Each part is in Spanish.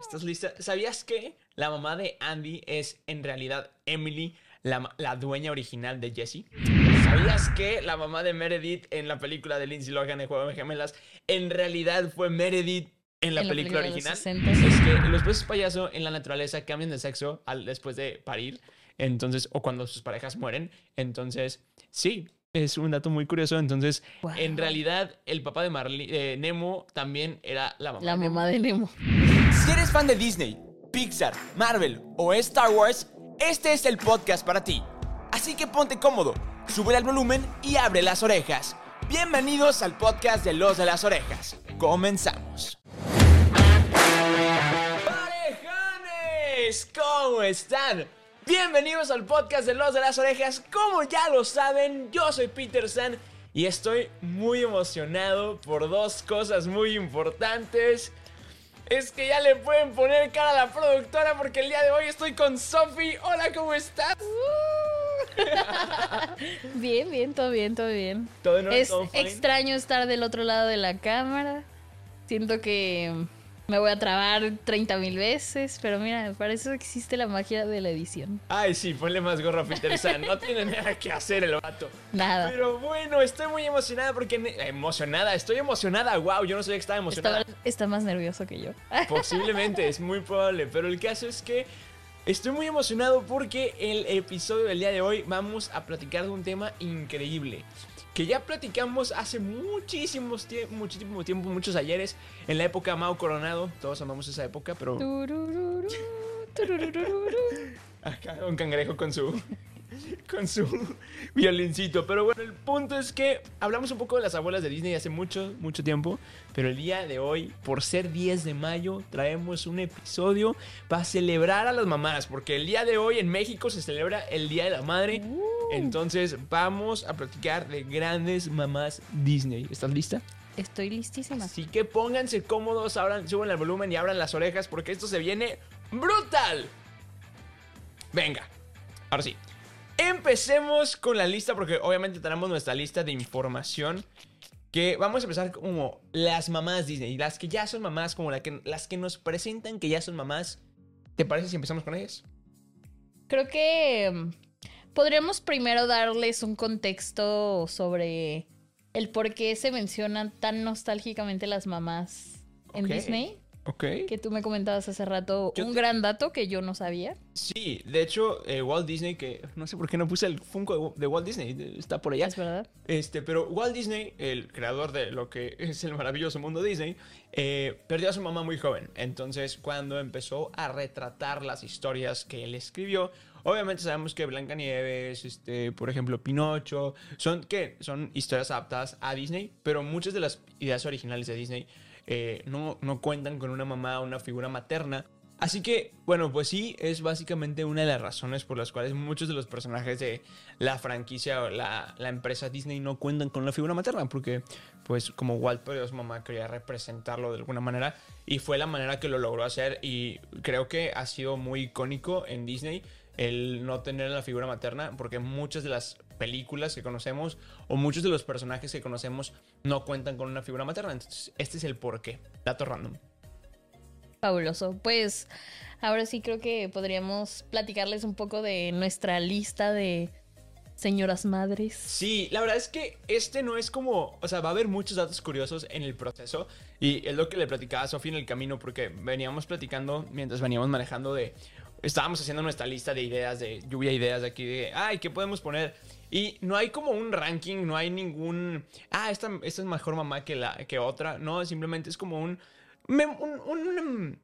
¿Estás lista? ¿Sabías que la mamá de Andy es en realidad Emily, la, la dueña original de Jessie? ¿Sabías que la mamá de Meredith en la película de Lindsay Lohan, El Juego de Gemelas, en realidad fue Meredith en la, En la película, original? 60. Es que los peces payaso en la naturaleza cambian de sexo al, después de parir, entonces, o cuando sus parejas mueren. Entonces, sí, es un dato muy curioso. Entonces, en realidad, el papá de Marley, Nemo también era la mamá. La de mamá de Nemo. Si eres fan de Disney, Pixar, Marvel o Star Wars, este es el podcast para ti. Así que ponte cómodo, sube el volumen y abre las orejas. Bienvenidos al podcast de Los de las Orejas. Comenzamos. ¡Parejones! ¿Cómo están? Bienvenidos al podcast de Los de las Orejas. Como ya lo saben, yo soy Peter San y estoy muy emocionado por dos cosas muy importantes. Es que ya le pueden poner cara a la productora porque el día de hoy estoy con Sophie. Hola, ¿cómo estás? Bien, bien, todo bien, todo bien. ¿Todo orden? Es ¿Todo extraño estar del otro lado de la cámara. Siento que me voy a trabar 30 mil veces, pero mira, para eso existe la magia de la edición. Ay, sí, ponle más gorro a Peter San. No tiene nada que hacer el vato. Nada. Pero bueno, estoy muy emocionada porque... Emocionada, estoy emocionada. Wow, yo no sabía que estaba emocionada. Está, está más nervioso que yo. Posiblemente, es muy probable. Pero el caso es que estoy muy emocionado porque el episodio del día de hoy vamos a platicar de un tema increíble. Que ya platicamos hace muchísimos tie- muchísimo tiempo, muchos ayeres, en la época Mao Coronado. Todos amamos esa época, pero Turururu, tururururu. acá un cangrejo con su con su violincito. Pero bueno, el punto es que hablamos un poco de las abuelas de Disney hace mucho, mucho tiempo. Pero el día de hoy, por ser 10 de mayo, traemos un episodio para celebrar a las mamás. Porque el día de hoy en México se celebra el Día de la Madre. Entonces vamos a platicar de grandes mamás Disney. ¿Estás lista? Estoy listísima. Así que pónganse cómodos, abran, suban el volumen y abran las orejas porque esto se viene brutal. Venga, ahora sí. Empecemos con la lista porque obviamente tenemos nuestra lista de información que vamos a empezar como las mamás Disney, las que ya son mamás, como la que, las que nos presentan que ya son mamás. ¿Te parece si empezamos con ellas? Creo que mm, podríamos primero darles un contexto sobre el por qué se mencionan tan nostálgicamente las mamás en. Disney. Que tú me comentabas hace rato Yo un te- gran dato que yo no sabía. Sí, de hecho, eh, Walt Disney, que no sé por qué no puse el Funko de, de Walt Disney, está por allá. Es verdad. Este, pero Walt Disney, el creador de lo que es el maravilloso mundo Disney, eh, perdió a su mamá muy joven. Entonces, cuando empezó a retratar las historias que él escribió, obviamente sabemos que Blancanieves, este, por ejemplo, Pinocho, son que son historias adaptadas a Disney, pero muchas de las ideas originales de Disney eh, no, no cuentan con una mamá, una figura materna. Así que, bueno, pues sí, es básicamente una de las razones por las cuales muchos de los personajes de la franquicia o la, la empresa Disney no cuentan con la figura materna, porque, pues, como Walt su mamá, quería representarlo de alguna manera, y fue la manera que lo logró hacer, y creo que ha sido muy icónico en Disney el no tener la figura materna, porque muchas de las películas que conocemos o muchos de los personajes que conocemos no cuentan con una figura materna. Entonces, este es el porqué. Dato random. Fabuloso. Pues ahora sí creo que podríamos platicarles un poco de nuestra lista de señoras madres. Sí, la verdad es que este no es como, o sea, va a haber muchos datos curiosos en el proceso y es lo que le platicaba a Sofía en el camino porque veníamos platicando mientras veníamos manejando de, estábamos haciendo nuestra lista de ideas, de lluvia de ideas de aquí, de, ay, ¿qué podemos poner? Y no hay como un ranking, no hay ningún, ah, esta, esta es mejor mamá que, la, que otra, no, simplemente es como un, un, un-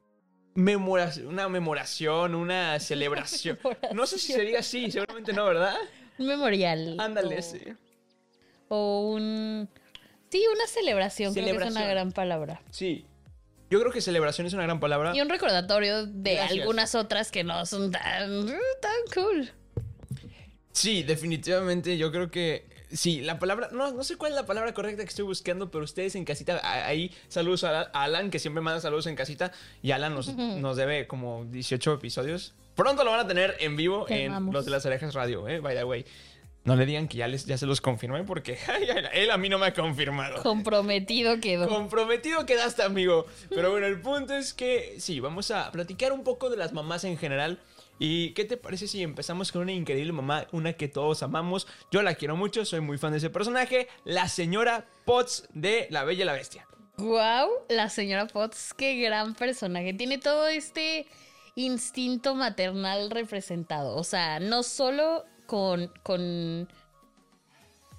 memora- una memoración, una celebración. No sé si sería así, seguramente no, ¿verdad? Un memorial. Ándale, o, sí. o un... Sí, una celebración, creo que es una Celebración. gran palabra. Sí. Yo creo que celebración es una gran palabra. Y un recordatorio de Gracias. algunas otras que no son tan, tan cool. Sí, definitivamente. Yo creo que. Sí, la palabra. No, no sé cuál es la palabra correcta que estoy buscando, pero ustedes en casita. Ahí, saludos a a Alan, que siempre manda saludos en casita. Y Alan nos, nos debe como 18 episodios. Pronto lo van a tener en vivo Te en amamos. Los de las Orejas Radio, eh, by the way. No le digan que ya, les, ya se los confirmé porque ay, ay, él a mí no me ha confirmado. Comprometido quedó. Comprometido quedaste, amigo. Pero bueno, el punto es que sí, vamos a platicar un poco de las mamás en general. ¿Y qué te parece si empezamos con una increíble mamá, una que todos amamos? Yo la quiero mucho, soy muy fan de ese personaje, la señora Potts de La Bella y la Bestia. Wow, la señora Potts, qué gran personaje. Tiene todo este instinto maternal representado. O sea, no solo con. con.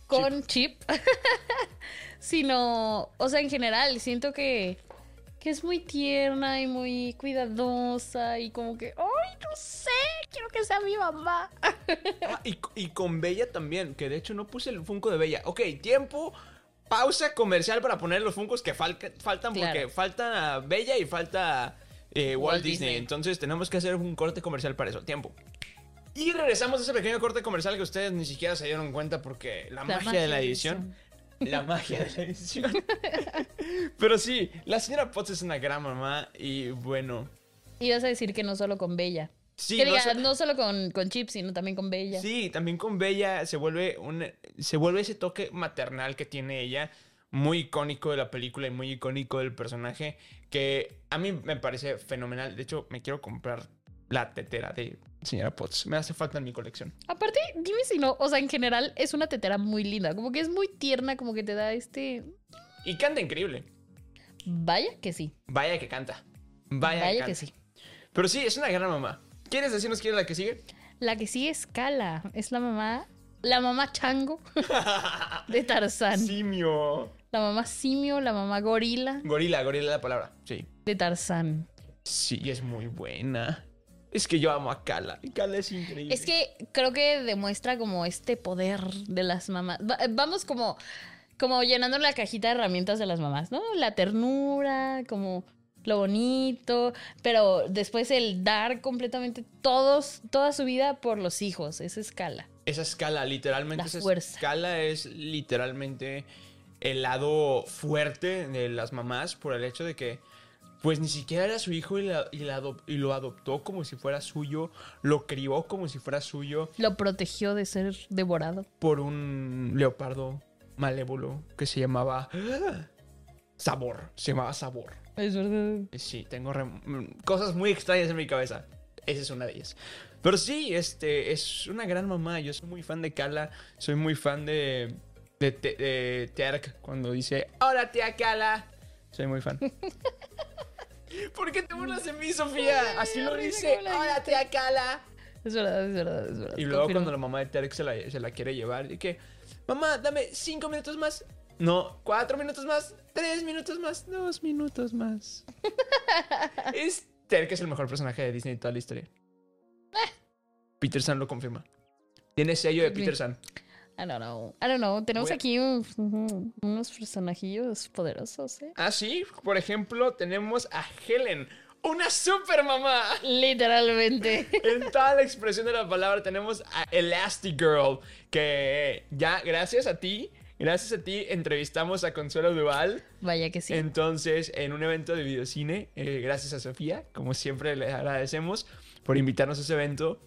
con Chip, sino. O sea, en general, siento que. que es muy tierna y muy cuidadosa y como que. ¡Ay, no sé! Quiero que sea mi mamá. Ah, y, y con Bella también, que de hecho no puse el Funko de Bella. Ok, tiempo. Pausa comercial para poner los Funkos que faltan Claro. porque falta Bella y falta eh, Walt, Walt Disney. Disney. Entonces tenemos que hacer un corte comercial para eso. Tiempo. Y regresamos a ese pequeño corte comercial que ustedes ni siquiera se dieron cuenta porque la, magia, de la edición. La magia de la edición. Pero sí, la señora Potts es una gran mamá y bueno. Ibas a decir que no solo con Bella. Sí, que no diga, so- no solo con, con Chip, sino también con Bella. Sí, también con Bella se vuelve un se vuelve ese toque maternal que tiene ella, muy icónico de la película y muy icónico del personaje que a mí me parece fenomenal. De hecho, me quiero comprar la tetera de señora Potts. Me hace falta en mi colección. Aparte, dime si no, o sea, en general es una tetera muy linda, como que es muy tierna, como que te da este... Y canta increíble. Vaya que sí, Vaya que canta. Vaya, vaya, que, que canta. sí. Pero sí, es una gran mamá. ¿Quieres decirnos quién es la que sigue? La que sí es Kala, es la mamá, la mamá chango de Tarzán. Simio. La mamá simio, la mamá gorila Gorila, gorila es la palabra. Sí. de Tarzán. Sí, es muy buena. Es que yo amo a Kala. Kala es increíble. Es que creo que demuestra como este poder de las mamás. Va- Vamos como, como llenando la cajita de herramientas de las mamás, ¿no? La ternura, como lo bonito, pero después el dar completamente todos, toda su vida por los hijos. Esa escala. Esa escala, literalmente. La esa fuerza. escala es literalmente el lado fuerte de las mamás por el hecho de que, pues ni siquiera era su hijo y, la- y la adop- y lo adoptó como si fuera suyo, lo crió como si fuera suyo Lo protegió de ser devorado. por un leopardo malévolo que se llamaba Sabor. Se llamaba Sabor. Es verdad. Sí, tengo cosas muy extrañas en mi cabeza. Esa es una de ellas. Pero sí, este, es una gran mamá. Yo soy muy fan de Kala. Soy muy fan de, de, Te- de Terk cuando dice, hola tía Kala. Soy muy fan. ¿Por qué te burlas de mí, Sofía? Así lo dice, hola tía Kala. Es verdad, es verdad, es verdad. Y luego Confirmo. cuando la mamá de Terk se la, se la quiere llevar, y que, mamá, dame cinco minutos más. No, cuatro minutos más, tres minutos más, dos minutos más. es Terk es el mejor personaje de Disney de toda la historia. Peter San lo confirma. Tiene sello de. Peter San. I don't know. I don't know. Tenemos Voy aquí un- un- unos personajillos poderosos, ¿eh? Ah, sí, por ejemplo, tenemos a Helen, una super mamá. Literalmente. En toda la expresión de la palabra tenemos a Elastigirl, que ya gracias a ti, gracias a ti entrevistamos a Consuelo Duval. Vaya que sí. Entonces, en un evento de videocine, eh, gracias a Sofía, como siempre le agradecemos por invitarnos a ese evento.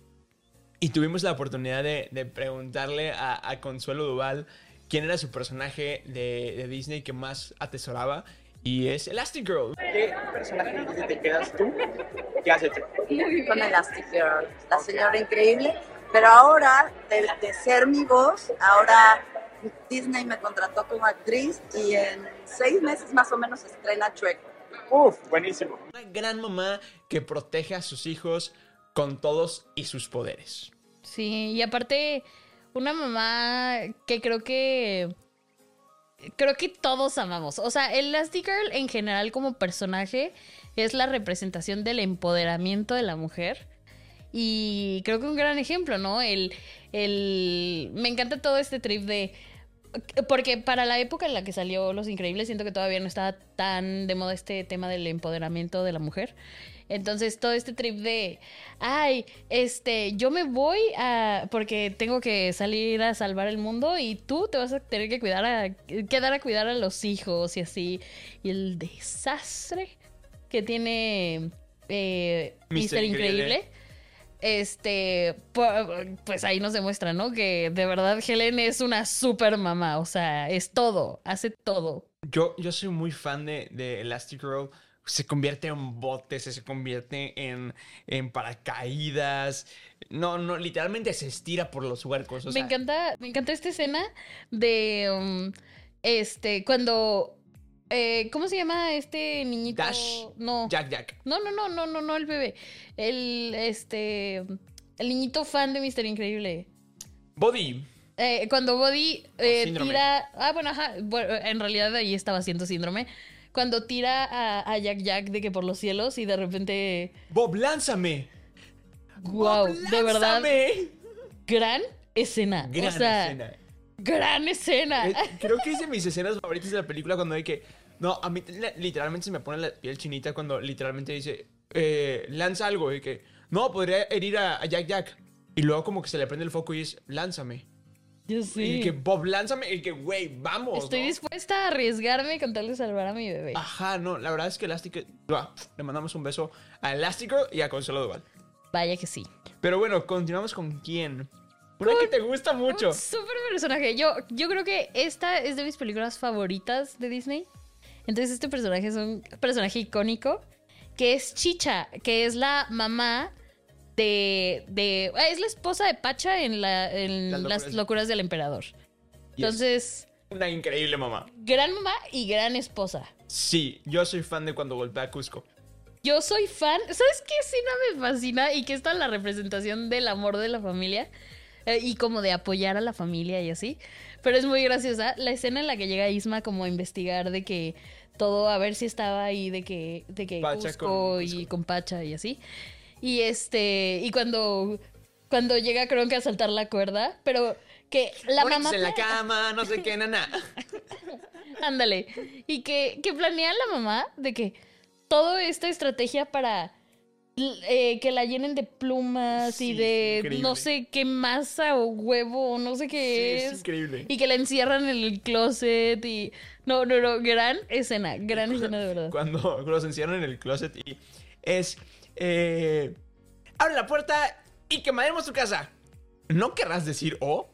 Y tuvimos la oportunidad de, de preguntarle a, a Consuelo Duval quién era su personaje de, de Disney que más atesoraba. Y es Elastigirl. ¿Qué personaje de Disney te quedas tú? ¿Qué has hecho? con Elastigirl, la señora increíble. Pero ahora, de, de ser mi voz, ahora Disney me contrató como actriz y en seis meses más o menos estrena Shrek. Uf, buenísimo. Una gran mamá que protege a sus hijos con todos y sus poderes. Sí, y aparte, una mamá que creo que. Creo que todos amamos. O sea, Elastigirl en general como personaje es la representación del empoderamiento de la mujer. Y creo que un gran ejemplo, ¿no? El, el... Me encanta todo este trip de... Porque para la época en la que salió Los Increíbles, siento que todavía no estaba tan de moda este tema del empoderamiento de la mujer. Entonces, todo este trip de, ay, este, yo me voy a, porque tengo que salir a salvar el mundo y tú te vas a tener que cuidar a, quedar a cuidar a los hijos y así. Y el desastre que tiene eh. Increíble. Increíble. Este, pu- pues ahí nos demuestra, ¿no? Que de verdad Helen es una super mamá, o sea, es todo, hace todo. Yo, yo soy muy fan de, de Elastigirl. Se convierte en botes, se convierte en, en paracaídas. No, no, literalmente se estira por los huercos. o me encanta, me encanta esta escena de, um, este, cuando, eh, ¿cómo se llama este niñito? Dash. No. Jack Jack. No, no, no, no, no, no, el bebé. El, este, el niñito fan de Mister Increíble. Body. Eh, cuando Body eh, tira. Ah, bueno, ajá. Bueno, en realidad ahí estaba haciendo síndrome. Cuando tira a, a Jack Jack de que por los cielos y de repente. Bob, lánzame. ¡Wow! Bob, De verdad, lánzame. gran escena. Gran o sea, escena. gran escena. Creo que es de mis escenas favoritas de la película cuando hay que... No, a mí li- literalmente se me pone la piel chinita cuando literalmente dice, eh, lanza algo y que, no, podría herir a, a Jack Jack. Y luego como que se le prende el foco y es, lánzame. Yo Y sí. que Bob, lánzame. Y que, güey, vamos. Estoy ¿no? dispuesta a arriesgarme con tal de salvar a mi bebé. Ajá, no, la verdad es que Elastic... Le mandamos un beso a Elastigirl y a Consuelo Duval. Vaya que sí. Pero bueno, continuamos con quién. Una que te gusta mucho. Un súper personaje. Yo, yo creo que esta es de mis películas favoritas de Disney. Entonces, este personaje es un personaje icónico. Que es Chicha, que es la mamá de. de es la esposa de Pacha en, la, en Las las, locuras. del emperador. Yes. Entonces, Una increíble mamá. gran mamá y gran esposa. Sí, yo soy fan de cuando golpea a Cusco. Yo soy fan. ¿Sabes qué escena me fascina? Y que está la representación del amor de la familia. eh, y como de apoyar a la familia y así. Pero es muy graciosa. La escena en la que llega Isma como a investigar de que todo, a ver si estaba ahí, de que, de que Cusco con y Cusco. con Pacha y así. Y este, y cuando, cuando llega Kronk a saltar la cuerda, pero que la Bonitos mamá... en la cama, no sé qué, nana. Ándale. Y que, que planea la mamá de que toda esta estrategia para eh, que la llenen de plumas Sí, y de increíble. no sé qué masa o huevo o no sé Sí, qué es es. increíble. Y que la encierran en el closet y... No, no, no, gran escena, gran escena de verdad. Cuando los encierran en el closet y es... Eh, abre la puerta y quemaremos tu casa. ¿No querrás decir o?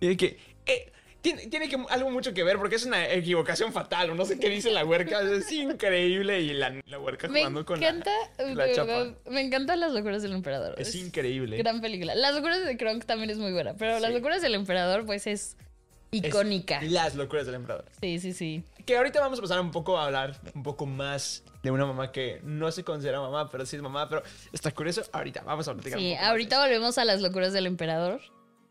Y de que... eh, tiene, tiene que, algo mucho que ver porque es una equivocación fatal o no sé qué dice la huerca. Es increíble y la, la huerca Me jugando con la- encanta, de la chapa. me encantan las locuras del emperador. Es increíble. Gran película. Las locuras de Kronk también es muy buena, pero las locuras del emperador pues es Es icónica. Las locuras del emperador. Sí, sí, sí. Que ahorita vamos a pasar un poco a hablar un poco más de una mamá que no se considera mamá, pero sí es mamá, pero está curioso. Ahorita vamos a platicar. un Sí, poco ahorita volvemos a las locuras del emperador.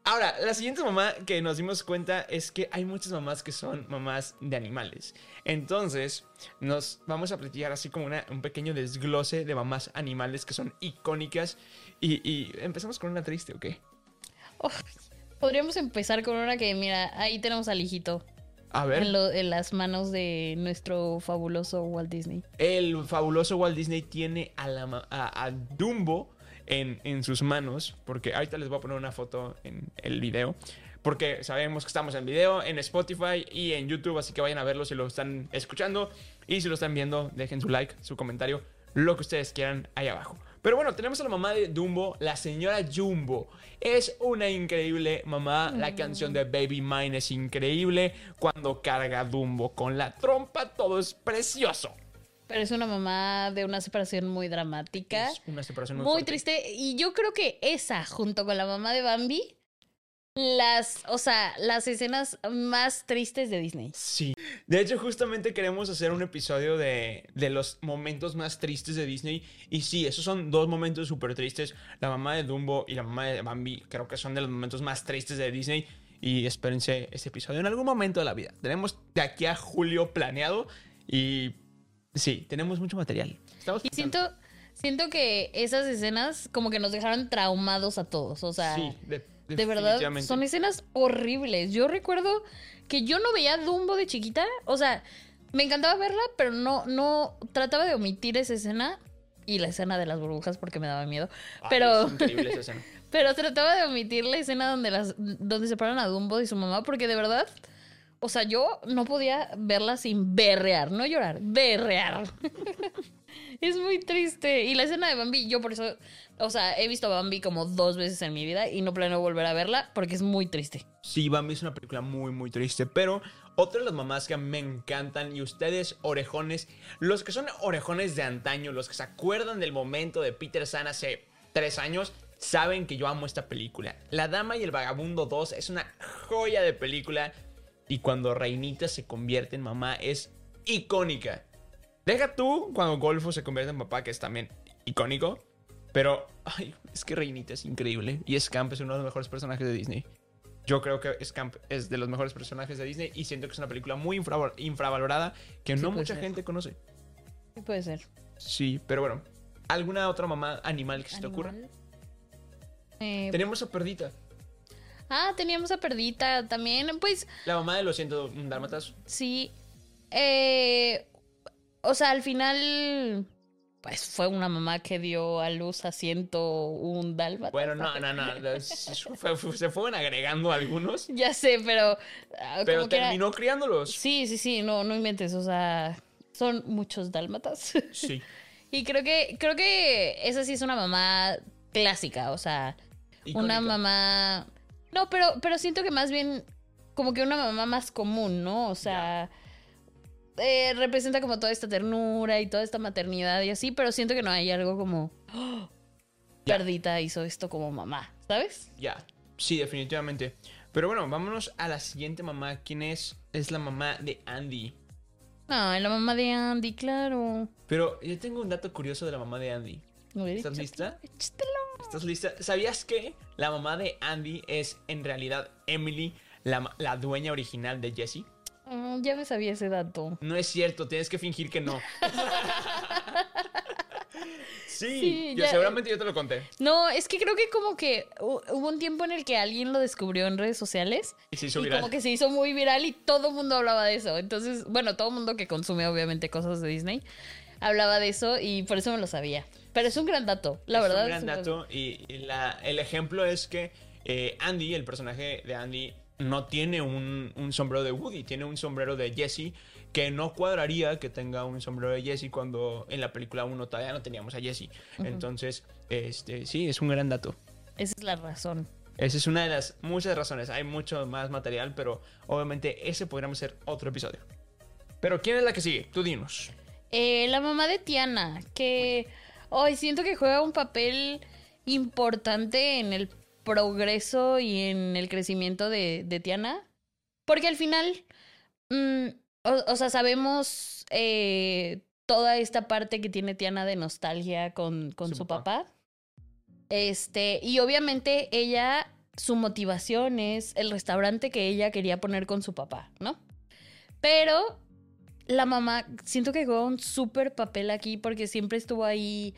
Ahora, la siguiente mamá que nos dimos cuenta es que hay muchas mamás que son mamás de animales. Entonces, nos vamos a platicar así como una- un pequeño desglose de mamás animales que son icónicas. Y, y empezamos con una triste, ¿ok? Podríamos empezar con una que, mira, ahí tenemos al hijito A ver, en, lo- en las manos de nuestro fabuloso Walt Disney. el fabuloso Walt Disney tiene a, la a Dumbo en, en sus manos, porque ahorita les voy a poner una foto en el video, porque sabemos que estamos en video, en Spotify y en YouTube, así que vayan a verlo si lo están escuchando y si lo están viendo, dejen su like, su comentario, lo que ustedes quieran ahí abajo. Pero bueno, tenemos a la mamá de Dumbo, la señora Jumbo. Es una increíble mamá. La canción de Baby Mine es increíble. Cuando carga Dumbo con la trompa, todo es precioso. Pero es una mamá de una separación muy dramática. Es una separación muy, muy fuerte. triste. Y yo creo que esa, junto con la mamá de Bambi, las, o sea, las escenas más tristes de Disney. Sí. De hecho, justamente queremos hacer un episodio de, de los momentos más tristes de Disney. Y sí, esos son dos momentos súper tristes. La mamá de Dumbo y la mamá de Bambi creo que son de los momentos más tristes de Disney. Y espérense ese episodio en algún momento de la vida. Tenemos de aquí a julio planeado. Y sí, tenemos mucho material. Estamos Y pensando- siento, siento que esas escenas como que nos dejaron traumados a todos. O sea, Sí, de, de verdad, son escenas horribles. Yo recuerdo que yo no veía Dumbo de chiquita. O sea, me encantaba verla, pero no, no trataba de omitir esa escena. Y la escena de las burbujas porque me daba miedo. Pero, es increíble esa escena. pero trataba de omitir la escena donde, las, donde separan a Dumbo y su mamá porque de verdad... o sea, yo no podía verla sin berrear, no llorar, berrear. es muy triste. Y la escena de Bambi, yo por eso, o sea, he visto Bambi como dos veces en mi vida y no planeo volver a verla porque es muy triste. Sí, Bambi es una película muy, muy triste, pero otra de las mamás que me encantan y ustedes, orejones, los que son orejones de antaño, los que se acuerdan del momento de Peter San hace tres años, saben que yo amo esta película. La Dama y el Vagabundo 2 es una joya de película y cuando Reinita se convierte en mamá es icónica. Deja tú cuando Golfo se convierte en papá, que es también icónico, pero ay, es que Reinita es increíble y Scamp es uno de los mejores personajes de Disney. Yo creo que Scamp es de los mejores personajes de Disney y siento que es una película muy infra- infravalorada que Sí, no mucha ser. gente conoce. Sí, puede ser. Sí, pero bueno. ¿Alguna otra mamá animal que se te ocurra? Eh, Tenemos a Perdita, ah, teníamos a Perdita también. Pues la mamá de los 101 dálmatas. sí. Eh, o sea, al final, pues fue una mamá que dio a luz a 101 dálmatas. Bueno, no, no, no. se fueron agregando algunos, Ya sé, pero. ah, pero terminó criándolos. Sí, sí, sí, no, no inventes, o sea, son muchos dálmatas. Sí. y creo que, creo que esa sí es una mamá clásica, o sea, Icónica. una mamá. No, pero, pero siento que más bien como que una mamá más común, ¿no? O sea, eh, representa como toda esta ternura y toda esta maternidad y así, pero siento que no hay algo como. "Oh. Perdita hizo esto como mamá, ¿sabes? Ya. Sí, definitivamente. Pero bueno, vámonos a la siguiente mamá. ¿Quién es? Es la mamá de Andy. Ah, la mamá de Andy, claro. Pero yo tengo un dato curioso de la mamá de Andy. ¿Estás lista? échatelo. ¿Estás lista? ¿Sabías que la mamá de Andy es en realidad Emily, la, la dueña original de Jesse? Ah, ya me sabía ese dato. No es cierto, tienes que fingir que no. sí, Sí, yo, ya- seguramente yo te lo conté. No, es que creo que como que hu- hubo un tiempo en el que alguien lo descubrió en redes sociales. Y se hizo y viral. como que se hizo muy viral y todo el mundo hablaba de eso. Entonces, bueno, todo el mundo que consume obviamente cosas de Disney hablaba de eso y por eso me lo sabía. Pero es un gran dato, la es verdad. un gran es un- dato y, y la- el ejemplo es que eh, Andy, el personaje de Andy, no tiene un, un sombrero de Woody, tiene un sombrero de Jesse que no cuadraría que tenga un sombrero de Jesse cuando en la película 1 todavía no teníamos a Jesse. Entonces, este, sí, es un gran dato. Esa es la razón. Esa es una de las muchas razones. Hay mucho más material, pero obviamente ese podríamos hacer otro episodio. Pero ¿quién es la que sigue? Tú dinos. Eh, la mamá de Tiana, que hoy siento que juega un papel importante en el progreso y en el crecimiento de, de Tiana. Porque al final, mm, o, o sea, sabemos eh, toda esta parte que tiene Tiana de nostalgia con, con Su su, papá. papá. Este, y obviamente ella, su motivación es el restaurante que ella quería poner con su papá, ¿no? Pero la mamá, siento que juega un súper papel aquí porque siempre estuvo ahí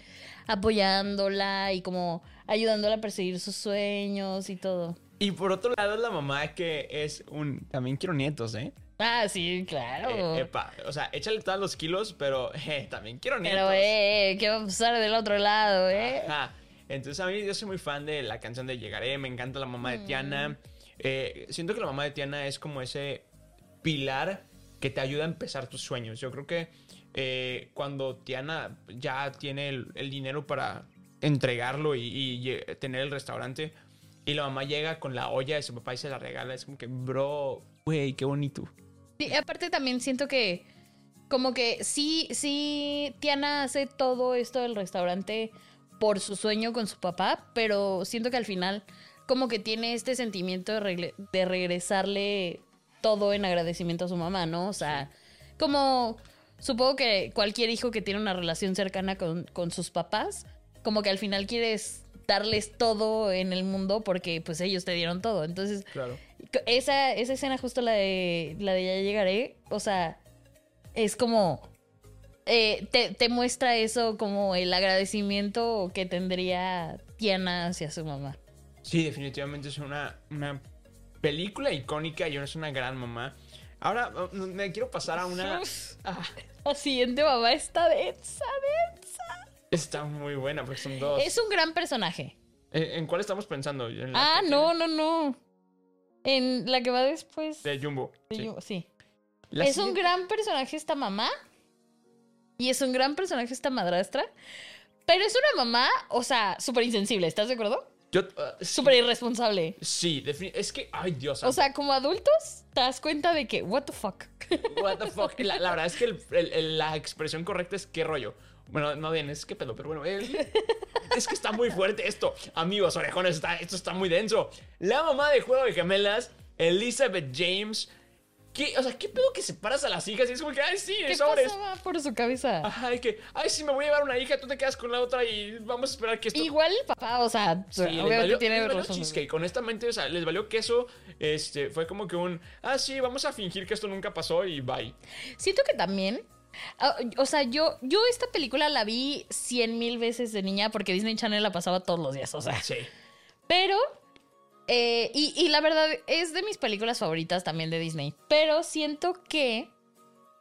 apoyándola y como ayudándola a perseguir sus sueños y todo. Y por otro lado, la mamá que es un... También quiero nietos, ¿eh? Ah, sí, claro. Eh, epa, o sea, échale todos los kilos, pero eh, también quiero nietos. Pero, eh, ¿qué va a pasar del otro lado, eh? Ajá. Entonces a mí yo soy muy fan de la canción de Llegaré, me encanta la mamá de Tiana. Eh, siento que la mamá de Tiana es como ese pilar que te ayuda a empezar tus sueños. Yo creo que eh, cuando Tiana ya tiene el, dinero para entregarlo y, tener el restaurante y la mamá llega con la olla de su papá y se la regala, es como que, bro, güey, qué bonito. Sí, aparte también siento que como que sí, sí, Tiana hace todo esto del restaurante por su sueño con su papá, pero siento que al final como que tiene este sentimiento de regresarle todo en agradecimiento a su mamá, ¿no? O sea, como supongo que cualquier hijo que tiene una relación cercana con, con sus papás, como que al final quieres darles todo en el mundo porque pues ellos te dieron todo. Entonces, Claro. esa, esa escena justo la de la de ya llegaré, o sea, es como eh, te, te muestra eso como el agradecimiento que tendría Tiana hacia su mamá. Sí, definitivamente es una, una película icónica y es una gran mamá. Ahora uh, me quiero pasar a una... Ah, La siguiente mamá está densa, densa. está muy buena porque son dos. Es un gran personaje. ¿En, en cuál estamos pensando? ¿En la Ah, no, no, no. En la que va después. De Jumbo. de sí. Jumbo, sí. La es un gran personaje esta mamá. Y es un gran personaje esta madrastra. Pero es una mamá, o sea, súper insensible, ¿estás de acuerdo? Yo, ah, sí, Súper irresponsable. Sí, es que, ay Dios. O sea, como adultos, te das cuenta de que, what the fuck. What the fuck. La, la verdad es que el- el- el- la expresión correcta es qué rollo. Bueno, no bien, es qué pedo, pero bueno, el- es que está muy fuerte esto. Amigos, orejones, está, esto está muy denso. La mamá de Juego de Gemelas, Elizabeth James. ¿Qué, o sea, ¿qué pedo que separas a las hijas? Y es como que, ay, sí, ¿Qué sobres. pasaba por su cabeza? Ajá, y que, ay, sí, me voy a llevar una hija, tú te quedas con la otra y vamos a esperar que esto. Igual el papá, o sea, Sí, les obviamente valió- tiene les valió razón. cheesecake. Honestamente, o sea, les valió queso. Este, fue como que un, ah, sí, vamos a fingir que esto nunca pasó y bye. Siento que también. ah, O sea, yo, yo esta película la vi cien mil veces de niña porque Disney Channel la pasaba todos los días, o sea. Sí. Pero, eh, y, y la verdad es de mis películas favoritas también de Disney. Pero siento que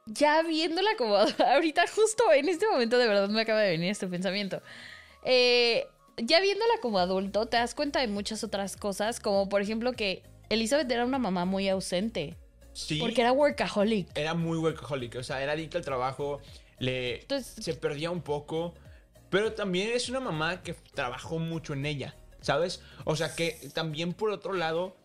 ya viéndola como ahorita, justo en este momento, de verdad me acaba de venir este pensamiento. Eh, ya viéndola como adulto, te das cuenta de muchas otras cosas, como por ejemplo que Elizabeth era una mamá muy ausente. Sí. Porque era workaholic. era muy workaholic, o sea, era adicta al trabajo, le Entonces- se perdía un poco, pero también es una mamá que trabajó mucho en ella, ¿sabes? O sea, que también por otro lado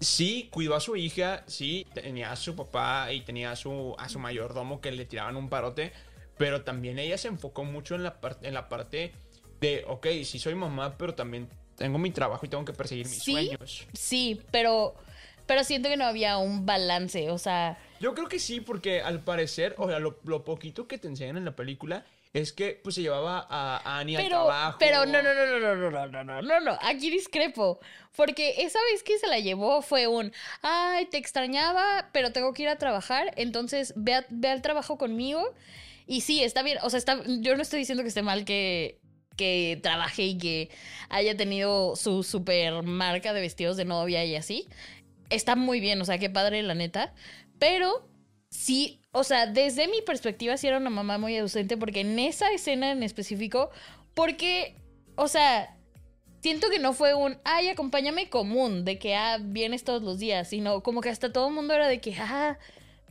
sí cuidó a su hija, sí tenía a su papá y tenía a su a su mayordomo que le tiraban un parote, pero también ella se enfocó mucho en la parte en la parte de, ok, sí soy mamá, pero también tengo mi trabajo y tengo que perseguir mis Sí. sueños. Sí, pero, pero siento que no había un balance, o sea, Yo creo que sí, porque al parecer, o sea, lo, lo poquito que te enseñan en la película es que pues se llevaba a, Annie al pero, trabajo. pero no, no, no, no, no, no, no, no, no, no, no, aquí discrepo, porque esa vez que se la llevó fue un, ay, te extrañaba, pero tengo que ir a trabajar, entonces ve, a- ve al trabajo conmigo, y sí, está bien, o sea, está, yo no estoy diciendo que esté mal que que trabaje y que haya tenido su super marca de vestidos de novia y así. Está muy bien, o sea, qué padre la neta. Pero sí, o sea, desde mi perspectiva sí era una mamá muy ausente porque en esa escena en específico, porque, o sea, siento que no fue un, ay, acompáñame común, de que, ah, vienes todos los días, sino como que hasta todo el mundo era de que, ah,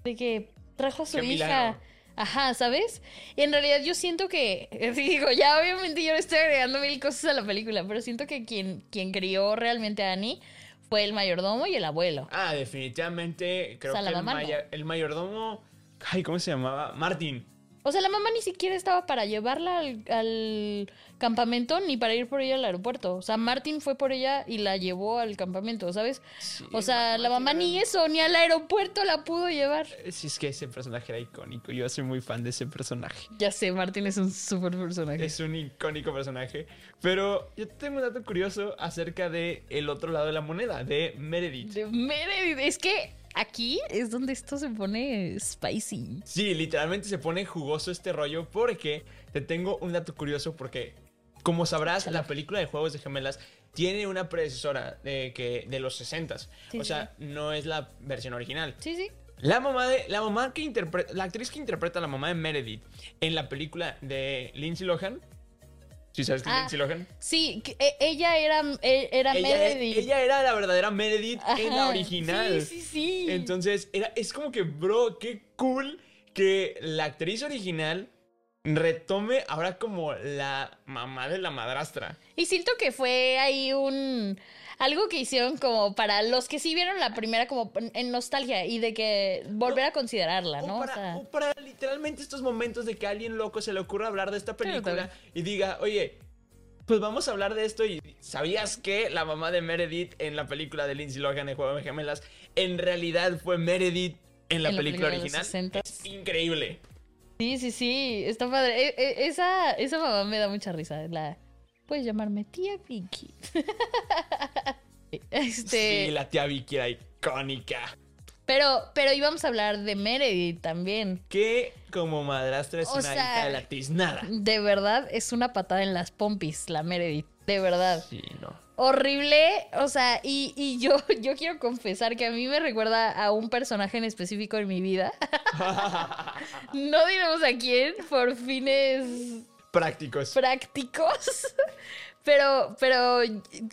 de que trajo a su Qué hija. milagro. Ajá, ¿sabes? Y en realidad yo siento que, digo, ya obviamente yo le estoy agregando mil cosas a la película, pero siento que quien, quien crió realmente a Annie fue el mayordomo y el abuelo. Ah, definitivamente creo O sea, la que el, maya- el mayordomo... Ay, ¿cómo se llamaba? Martín. O sea, la mamá ni siquiera estaba para llevarla al, al campamento ni para ir por ella al aeropuerto. O sea, Martin fue por ella y la llevó al campamento, ¿sabes? o sea, la mamá ni eso, ni al aeropuerto la pudo llevar. Sí, es que ese personaje era icónico. Yo soy muy fan de ese personaje. Ya sé, Martin es un súper personaje. Es un icónico personaje. Pero yo tengo un dato curioso acerca de el otro lado de la moneda, de Meredith. De Meredith. Es que aquí es donde esto se pone spicy. Sí, literalmente se pone jugoso este rollo porque te tengo un dato curioso porque, como sabrás, la película de Juegos de Gemelas tiene una predecesora de, que, de los 60 Sí, O sí, sea, no es la versión original. Sí, sí. La mamá de la mamá que interpreta la actriz que interpreta a la mamá de Meredith en la película de Lindsay Lohan. ¿Sí sabes quién es Ah, Lindsay Lohan? Sí, que, e- ella era, e- era Ella, Meredith. ella era la verdadera Meredith en la original. Sí, sí, sí. Entonces, era, es como que, bro, qué cool que la actriz original retome ahora como la mamá de la madrastra. Y siento que fue ahí un algo que hicieron como para los que sí vieron la primera como en nostalgia y de que volver a considerarla, ¿no? O, O para, sea, o para literalmente estos momentos de que a alguien loco se le ocurra hablar de esta película y diga, oye, pues vamos a hablar de esto y ¿sabías que la mamá de Meredith en la película de Lindsay Lohan en Juego de Gemelas en realidad fue Meredith en la En la película original? 60. Es increíble. Sí, sí, sí, está padre. E- e- esa, esa mamá me da mucha risa. La puedes llamarme tía Vicky. este, Sí, la tía Vicky era icónica. pero, pero íbamos a hablar de Meredith también. Que como madrastra es O una sea, hija de la tiznada. De verdad es una patada en las pompis, la Meredith. De verdad. Sí, no. Horrible, o sea, y, y yo, yo quiero confesar que a mí me recuerda a un personaje en específico en mi vida. no diremos a quién, por fines Prácticos. prácticos, Pero, pero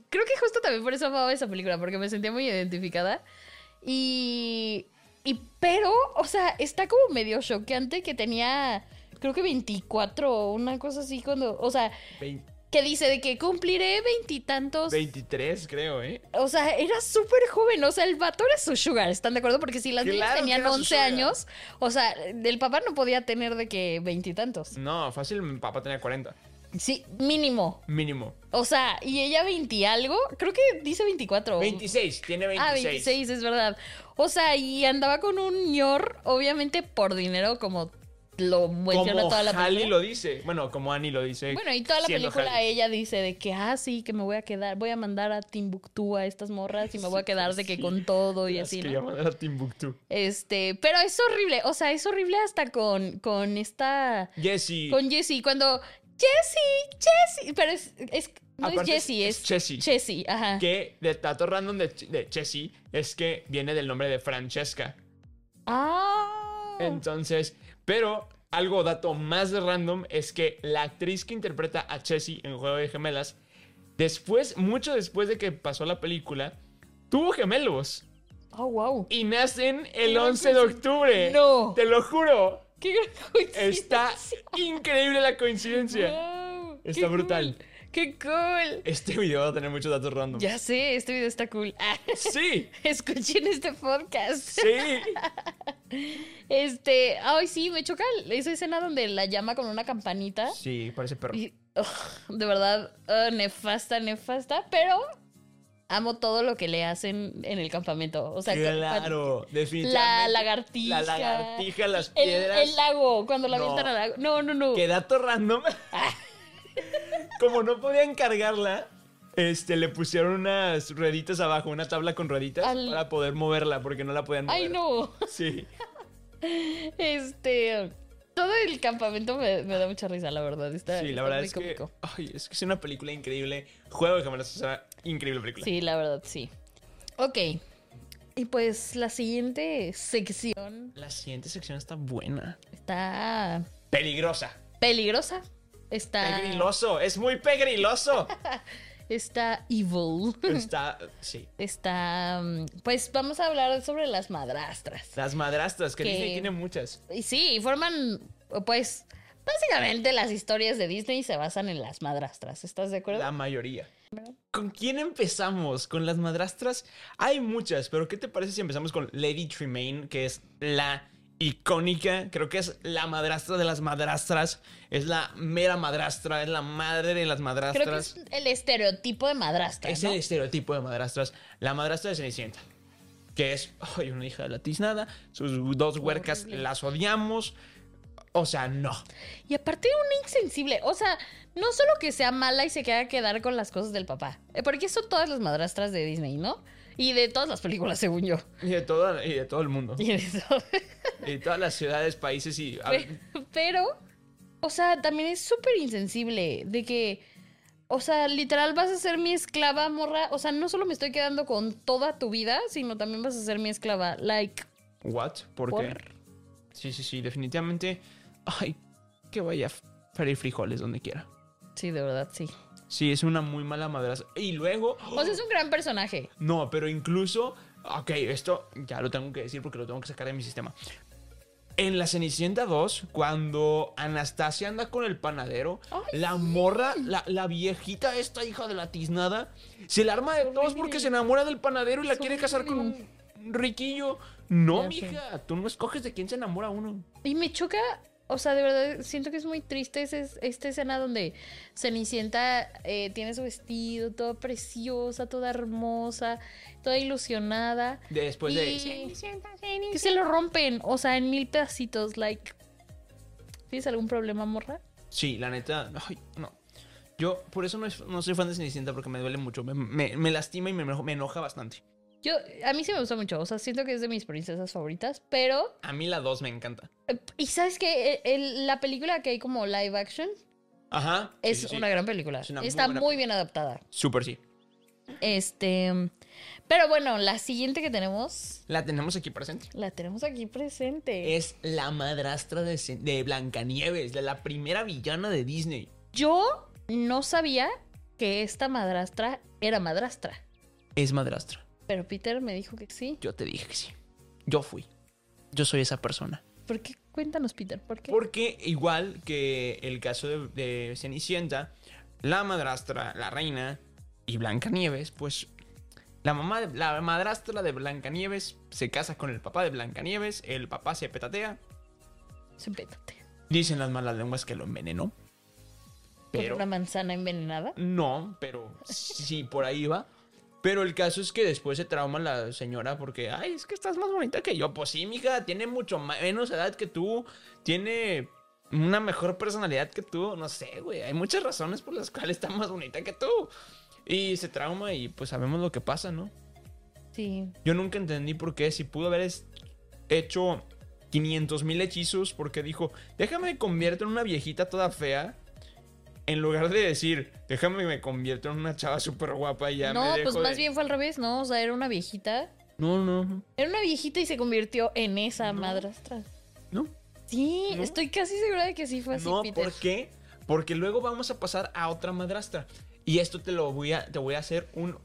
creo que justo también por eso amaba esa película, porque me sentía muy identificada. Y. Y pero, o sea, está como medio choqueante que tenía, creo que 24 o una cosa así cuando, o sea, que dice de que cumpliré veintitantos. 23, creo, ¿eh? O sea, era súper joven. O sea, el vato era su sugar, ¿están de acuerdo? Porque si las niñas Claro tenían era su 11 sugar. años, o sea, el papá no podía tener de que veintitantos. No, fácil, mi papá tenía 40. Sí, mínimo. Mínimo. O sea, y ella 20 algo, creo que dice 24. 26, tiene 26. Ah, 26, es verdad. O sea, y andaba con un ñor, obviamente por dinero, como lo menciona Como toda la película. lo dice. Bueno, como Annie lo dice. Bueno, y toda la película ella dice de que, ah, sí, que me voy a quedar, voy a mandar a Timbuktu a estas morras y me voy a quedar de que con todo y Las así, quería ¿no? mandar a Timbuktu. Este, pero es horrible, o sea, es horrible hasta con, con esta, Jessie. con Jessie, cuando, Jessie, Jessie, pero es, es no Aparte es Jessie, es- es, es Jessie. Jessie, ajá. Que de dato random de, de Jessie es que viene del nombre de Francesca. Ah. Entonces, pero algo dato más de random es que la actriz que interpreta a Jessie en Juego de Gemelas, después, mucho después de que pasó la película, tuvo gemelos. Oh, wow. Y nacen el gran 11 de octubre. No. Te lo juro. Qué gran coincidencia. Está increíble la coincidencia. Wow, Está brutal. cool, Qué cool. Este video va a tener muchos datos random. Ya sé, este video está cool. Ah, Sí, escuchen este podcast. sí. Este, ay, sí, me choca esa escena donde la llama con una campanita. Sí, parece perro. Y, ugh, de verdad, uh, nefasta, nefasta, pero amo todo lo que le hacen en el campamento. O sea, Claro, La definitivamente. lagartija. La lagartija, las piedras. el lago, cuando la No. avientan al lago. No, no, no. Que dato random. Como no podían cargarla, este, le pusieron unas rueditas abajo, una tabla con rueditas Al- para poder moverla, porque no la podían mover. Ay, no. Sí. Este. Todo el campamento me, me da mucha risa, la verdad. Está, Sí, la verdad es que, cómico. ay, es que es una película increíble. Juego de cámaras, o sea, increíble película. Sí, la verdad, sí. Ok. Y pues la siguiente sección La siguiente sección está buena. está Peligrosa. peligrosa. Está. Pegriloso, es muy pegriloso. Está evil. está, sí. Está. mm, Pues vamos a hablar sobre las madrastras. Las madrastras, que Que- Disney tiene muchas. Y sí, forman. Pues. Básicamente las historias de Disney se basan en las madrastras. ¿Estás de acuerdo? La mayoría. ¿Con quién empezamos? ¿Con las madrastras? Hay muchas, pero ¿qué te parece si empezamos con Lady Tremaine, que es la icónica? Creo que es la madrastra de las madrastras. Es la mera madrastra, es la madre de las Creo que madrastras. es el estereotipo de madrastra. Es ¿no? el estereotipo de madrastras. La madrastra de Cenicienta. Que es ay, una hija de la tiznada. Sus dos huercas Horrible. las odiamos. O sea, no. Y aparte una insensible, o sea, no solo que sea mala y se queda a quedar con las cosas del papá, eh, porque eso todas las madrastras de Disney, ¿no? Y de todas las películas, según yo. Y de todo, y de todo el mundo. Y de eso. Y de todas las ciudades, países y. ver, Pero, o sea, también es súper insensible de que, o sea, literal vas a ser mi esclava, morra. O sea, no solo me estoy quedando con toda tu vida, sino también vas a ser mi esclava. Like, ¿What? ¿Por, ¿Por? qué? Sí, sí, sí, definitivamente. Ay, que vaya a freír frijoles donde quiera. sí, de verdad, sí. Sí, es una muy mala madrastra. Y luego. O sea, es un gran personaje. No, pero incluso. Ok, esto ya lo tengo que decir porque lo tengo que sacar de mi sistema. En la Cenicienta 2, cuando Anastasia anda con el panadero, Ay, la morra, la, la viejita, esta hija de la tiznada, se la arma de todos porque se enamora del panadero y la quiere casar con un riquillo. No, mija, tú no escoges de quién se enamora uno. Y me choca, o sea, de verdad, siento que es muy triste ese- esta escena donde Cenicienta eh, tiene su vestido, toda preciosa, toda hermosa, toda ilusionada. Después y de. que se lo rompen, o sea, en mil pedacitos, like. ¿Tienes algún problema, morra? Sí, la neta. Ay, no. Yo por eso no, no soy fan de Cenicienta porque me duele mucho. Me, me- me lastima y me, me enoja bastante. Yo, a mí sí me gusta mucho, o sea, siento que es de mis princesas favoritas, pero... A mí la 2 me encanta. ¿Y sabes qué? El- la película que hay como live action Ajá. es sí, sí. una gran película. Es una Está muy bien adaptada. Súper sí. Este... Pero bueno, la siguiente que tenemos, La tenemos aquí presente. la tenemos aquí presente. Es la madrastra de, de Blancanieves, de la primera villana de Disney. Yo no sabía que esta madrastra era madrastra. Es madrastra. Pero Peter me dijo que sí. Yo te dije que sí. Yo fui. Yo soy esa persona. ¿Por qué? Cuéntanos, Peter, ¿por qué? Porque igual que el caso de, de Cenicienta, la madrastra, la reina y Blancanieves, pues la mamá, de- la madrastra de Blancanieves se casa con el papá de Blancanieves, el papá se petatea, Se pétate. dicen las malas lenguas que lo envenenó. ¿Por Pero una manzana envenenada? no, pero sí por ahí va. Pero el caso es que después se trauma la señora porque, ay, es que estás más bonita que yo. Pues sí, mija, tiene mucho menos edad que tú. Tiene una mejor personalidad que tú. No sé, güey. Hay muchas razones por las cuales está más bonita que tú. Y se trauma y pues sabemos lo que pasa, ¿no? Sí. Yo nunca entendí por qué. Si pudo haber hecho 500 mil hechizos, porque dijo, déjame me convierto en una viejita toda fea. En lugar de decir, déjame me convierto en una chava súper guapa y ya no, me dejo pues más de-". bien fue al revés, ¿no? O sea, era una viejita. No, no, Era una viejita y se convirtió en esa No. madrastra. no. Sí, ¿No? estoy casi segura de que sí fue así, No, Peter. ¿por qué? Porque luego vamos a pasar a otra madrastra. Y esto te lo voy a, te voy a hacer un...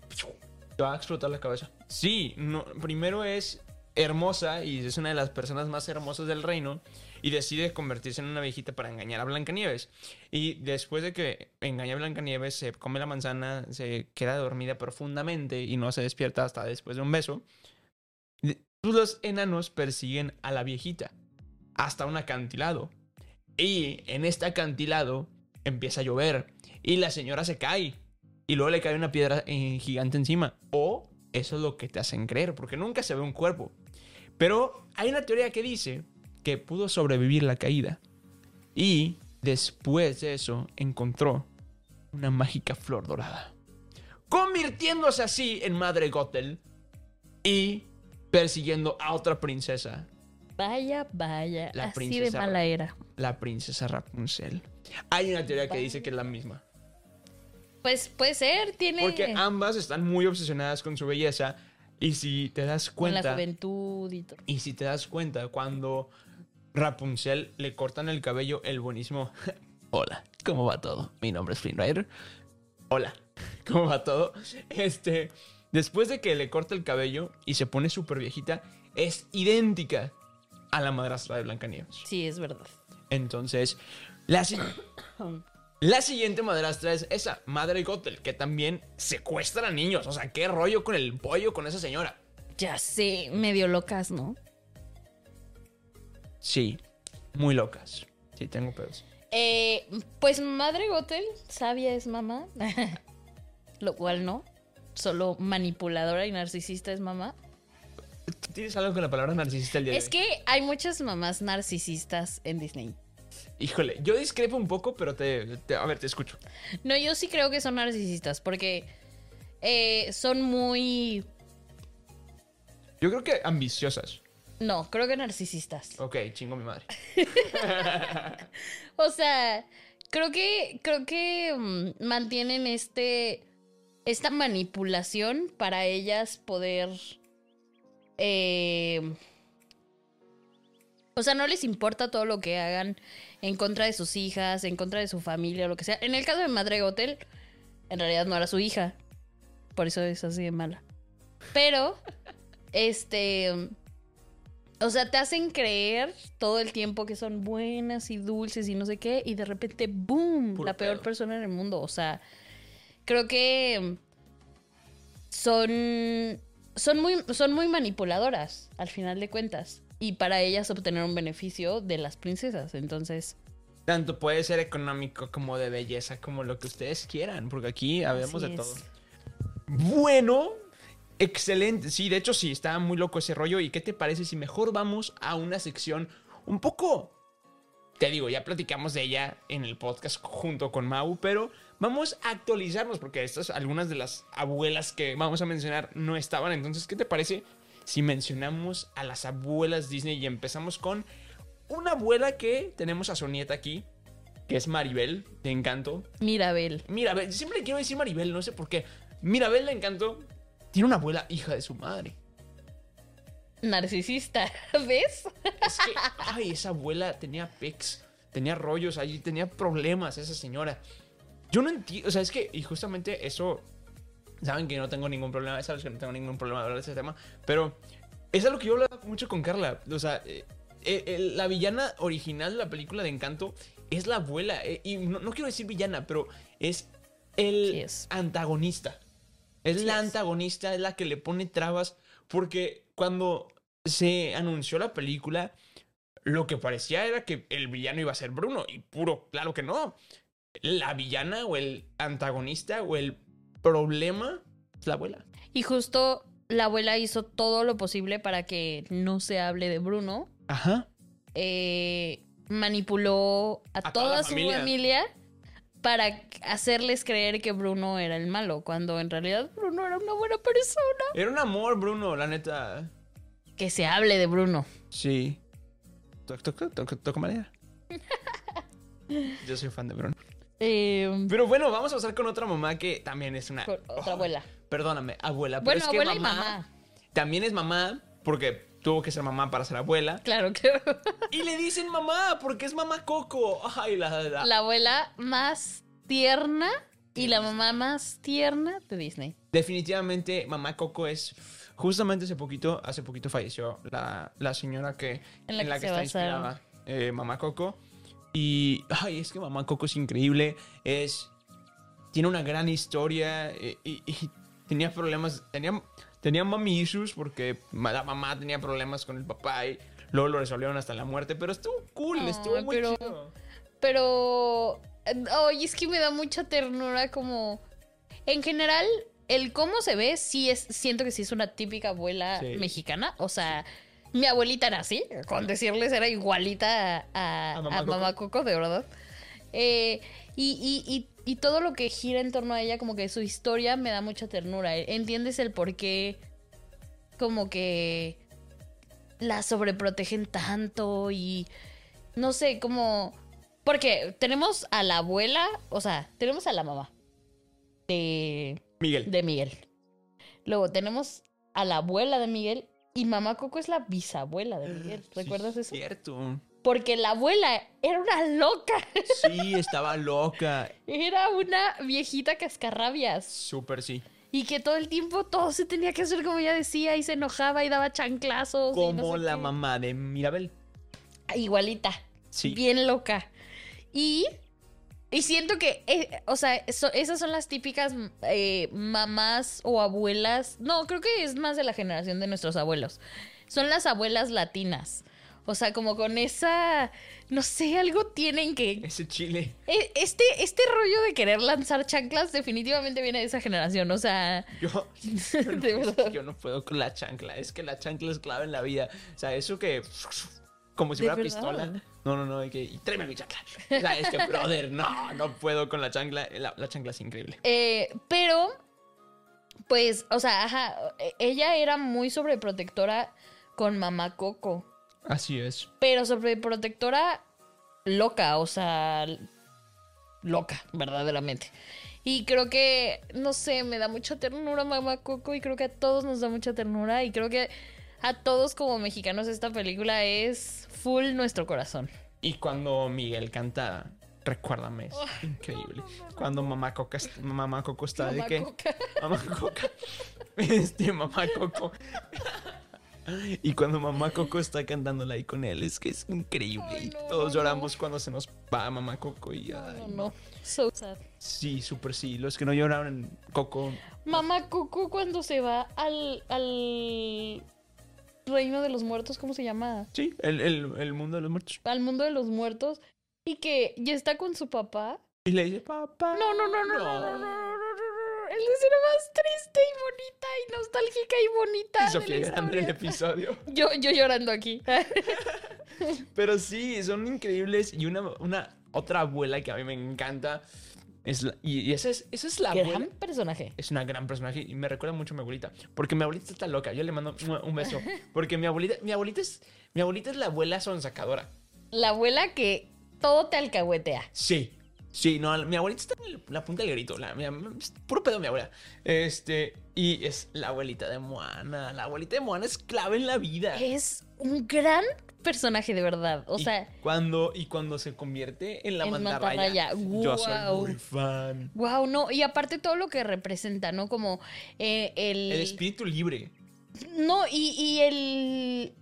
Te va a explotar la cabeza. Sí, no, primero es hermosa y es una de las personas más hermosas del reino y decide convertirse en una viejita para engañar a Blancanieves. Y después de que engaña a Blancanieves, se come la manzana, se queda dormida profundamente y no se despierta hasta después de un beso. Los enanos persiguen a la viejita hasta un acantilado. Y en este acantilado empieza a llover y la señora se cae y luego le cae una piedra eh, gigante encima. O eso es lo que te hacen creer, porque nunca se ve un cuerpo. Pero hay una teoría que dice que pudo sobrevivir la caída. Y después de eso encontró una mágica flor dorada. Convirtiéndose así en Madre Gothel y persiguiendo a otra princesa, Vaya, vaya. La así de princesa mala era. la princesa Rapunzel. Hay una teoría que dice que es la misma. Pues puede ser, tiene. Porque ambas están muy obsesionadas con su belleza. Y si te das con la cuenta. juventud y todo. Y si te das cuenta, cuando Rapunzel le cortan el cabello, el buenísimo. Hola, ¿cómo va todo? Mi nombre es Flynn Rider. Hola, ¿cómo va todo? Este. Después de que le corta el cabello y se pone súper viejita, es idéntica a la madrastra de Blancanieves. Sí, es verdad. Entonces, la, la siguiente madrastra es esa, Madre Gothel, que también secuestra a niños. O sea, qué rollo con el pollo con esa señora. Ya sé, medio locas, ¿no? Sí, muy locas. Sí, tengo pedos. Eh, pues madre Gothel, sabia es mamá. Lo cual no. Solo manipuladora y narcisista es mamá. ¿Tienes algo con la palabra narcisista el día de Es hoy? que hay muchas mamás narcisistas en Disney. Híjole, yo discrepo un poco, pero te, te- a ver, te escucho. No, yo sí creo que son narcisistas porque eh, son muy... Yo creo que ambiciosas. No, creo que narcisistas. Ok, chingo mi madre. O sea, creo que creo que mm, mantienen este esta manipulación para ellas poder eh, o sea, no les importa todo lo que hagan en contra de sus hijas, en contra de su familia o lo que sea. En el caso de Madre Hotel, en realidad no era su hija. Por eso es así de mala. Pero, este. O sea, te hacen creer todo el tiempo que son buenas y dulces y no sé qué. Y de repente, ¡boom! Puro la peor pedo. persona en el mundo. O sea, creo que. Son. Son muy, son muy manipuladoras, al final de cuentas. Y para ellas obtener un beneficio de las princesas. Entonces. Tanto puede ser económico como de belleza, como lo que ustedes quieran, porque aquí habemos así de todo. Bueno, excelente. Sí, de hecho sí, está muy loco ese rollo. ¿Y qué te parece si mejor vamos a una sección un poco... Te digo, ya platicamos de ella en el podcast junto con Mau, pero vamos a actualizarnos porque estas, algunas de las abuelas que vamos a mencionar no estaban. Entonces, ¿qué te parece si mencionamos a las abuelas Disney y empezamos con una abuela que tenemos a su nieta aquí, que es Maribel, de Encanto? Mirabel. Mirabel, siempre le quiero decir Maribel, no sé por qué. Mirabel le encantó. Tiene una abuela hija de su madre. Narcisista. ¿Ves? Es que, ay, esa abuela tenía pecs, tenía rollos allí, tenía problemas esa señora. Yo no entiendo, o sea, es que, y justamente eso, saben que no tengo ningún problema, sabes que no tengo ningún problema de hablar de ese tema, pero es algo que yo hablaba mucho con Carla, o sea, eh, eh, la villana original de la película de Encanto es la abuela, eh, y no, no quiero decir villana, pero es el Sí es. antagonista. Es Sí la es. antagonista, es la que le pone trabas, porque cuando se anunció la película, lo que parecía era que el villano iba a ser Bruno, y puro, claro que no. La villana o el antagonista o el problema es la abuela. Y justo la abuela hizo todo lo posible para que no se hable de Bruno. Ajá. Eh, manipuló a, A toda su familia. para hacerles creer que Bruno era el malo, cuando en realidad Bruno era una buena persona. Era un amor, Bruno, la neta. Que se hable de Bruno. Sí. Toc, toc, toc, toc, toco madera. Yo soy fan de Bruno. Eh, Pero bueno, vamos a pasar con otra mamá que también es una. con otra Oh, abuela. Perdóname, abuela. Pero Bueno, es que abuela y mamá mamá. También es mamá porque tuvo que ser mamá para ser abuela. Claro que Y le dicen mamá porque es mamá Coco. Ay, la, la- la abuela más tierna y la mamá más tierna de Disney. Definitivamente mamá Coco es... Justamente hace poquito, hace poquito falleció la, la señora que, En la que se está inspirada eh, mamá Coco. Y, ay, es que mamá Coco es increíble. Es... Tiene una gran historia eh, y, y tenía problemas, tenía, tenía mami issues porque la mamá tenía problemas con el papá y luego lo resolvieron hasta la muerte, pero estuvo cool, Ay, estuvo muy pero- chido. Pero, ay, es que me da mucha ternura como... En general, el cómo se ve, sí es, siento que sí es una típica abuela Sí. mexicana. O sea, mi abuelita era así, con decirles era igualita a, A a Mamá. Coco, de verdad. Eh, y, y- y- y todo lo que gira en torno a ella, como que su historia me da mucha ternura. Entiendes el por qué, como que la sobreprotegen tanto y no sé, como... Porque tenemos a la abuela, o sea, tenemos a la mamá de, Miguel. de Miguel. Luego tenemos a la abuela de Miguel y mamá Coco es la bisabuela de Miguel. ¿Recuerdas Sí, eso? Cierto. Porque la abuela era una loca. Sí, estaba loca. Era una viejita cascarrabias. Súper sí. Y que todo el tiempo todo se tenía que hacer como ella decía y se enojaba y daba chanclazos. no Como sé la qué. mamá de Mirabel. Igualita. Sí. Bien loca. Y, y siento que, eh, o sea, eso- esas son las típicas eh, mamás o abuelas. No, creo que es más de la generación de nuestros abuelos. Son las abuelas latinas. O sea, como con esa, no sé, algo tienen que... Ese chile. eh, Este, este rollo de querer lanzar chanclas definitivamente viene de esa generación. O sea, Yo, no, yo no puedo con la chancla. Es que la chancla es clave en la vida. O sea, eso que. Como si ¿De fuera verdad? pistola. No, no, no. hay que, y tráeme mi chancla. Sea, es que, brother, no, no puedo con la chancla. La, la chancla es increíble. Eh, pero, pues, o sea, ajá, e- ella era muy sobreprotectora con mamá Coco, Así es. pero sobreprotectora loca, o sea, loca, verdaderamente. Y creo que, no sé, me da mucha ternura mamá Coco y creo que a todos nos da mucha ternura y creo que a todos como mexicanos esta película es full nuestro corazón. Y cuando Miguel canta. Recuérdame, es increíble. Cuando mamá Coca, mamá Coco está de que. Coca. Mamá Coca. Este, mamá Coco. Y cuando mamá Coco está cantándola ahí con él, es que es increíble. Ay, no, todos no, lloramos cuando se nos va mamá Coco. Y, ay, No, no, so sad. Sí, súper sí. Los que no lloraron en Coco. Mamá Coco cuando se va al, al reino de los muertos, ¿cómo se llama? Sí, el, el, el mundo de los muertos. Al mundo de los muertos y que ya está con su papá. Y le dice, papá. No, no, no, no, no, no, no, no, no, no, no. Es la escena más triste y bonita y nostálgica y bonita. Y Sofía llorando el episodio. Yo, yo llorando aquí. Pero sí, son increíbles. Y una, una otra abuela que a mí me encanta. Es la- y, y esa es, esa es la Gran abuela. personaje. Es una gran personaje y me recuerda mucho a mi abuelita. Porque mi abuelita está loca. Yo le mando un beso. Porque mi abuelita, mi abuelita es. Mi abuelita es la abuela sonsacadora. La abuela que todo te alcahuetea. Sí. Sí, no, mi abuelita está en la punta del grito. La, mi- puro pedo mi abuela. Este, y es la abuelita de Moana. La abuelita de Moana es clave en la vida. Es un gran personaje de verdad. O Y sea, cuando, y cuando se convierte en la En mantarraya, mantarraya, yo soy muy fan. wow, no. Y aparte todo lo que representa, ¿no? Como eh, el... El espíritu libre. No, y, y el,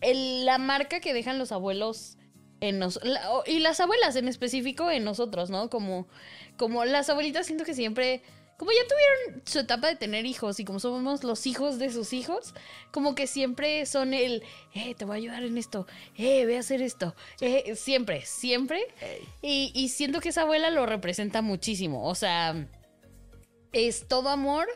el- La marca que dejan los abuelos en nosotros. Y las abuelas en específico en nosotros, ¿no? Como, como las abuelitas siento que siempre. Como ya tuvieron su etapa de tener hijos y como somos los hijos de sus hijos, como que siempre son el, eh, te voy a ayudar en esto, eh, ve a hacer esto, eh, siempre, siempre. Y, y siento que esa abuela lo representa muchísimo, o sea, es todo amor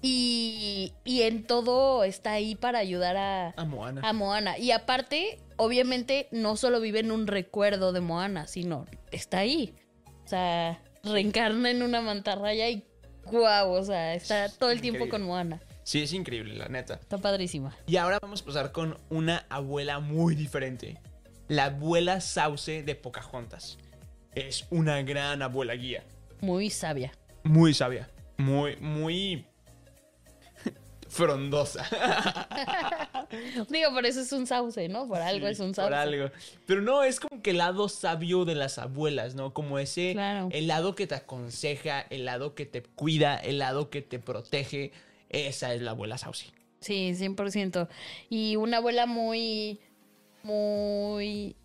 y, y en todo está ahí para ayudar a, A Moana. a Moana. Y aparte, obviamente, no solo vive en un recuerdo de Moana, sino está ahí. O sea, reencarna en una mantarraya y guau, o sea, está todo el tiempo con Moana. Sí, es increíble, la neta. Está padrísima. Y ahora vamos a pasar con una abuela muy diferente. La abuela Sauce de Pocahontas. Es una gran abuela guía. Muy sabia. Muy sabia. Muy, muy... frondosa. Digo, por eso es un sauce, ¿no? Por algo Sí, es un sauce. Por algo. Pero no, es como que el lado sabio de las abuelas, ¿no? Como ese... Claro. El lado que te aconseja, el lado que te cuida, el lado que te protege. Esa es la abuela Sauce. Sí, 100%. Y una abuela muy, muy,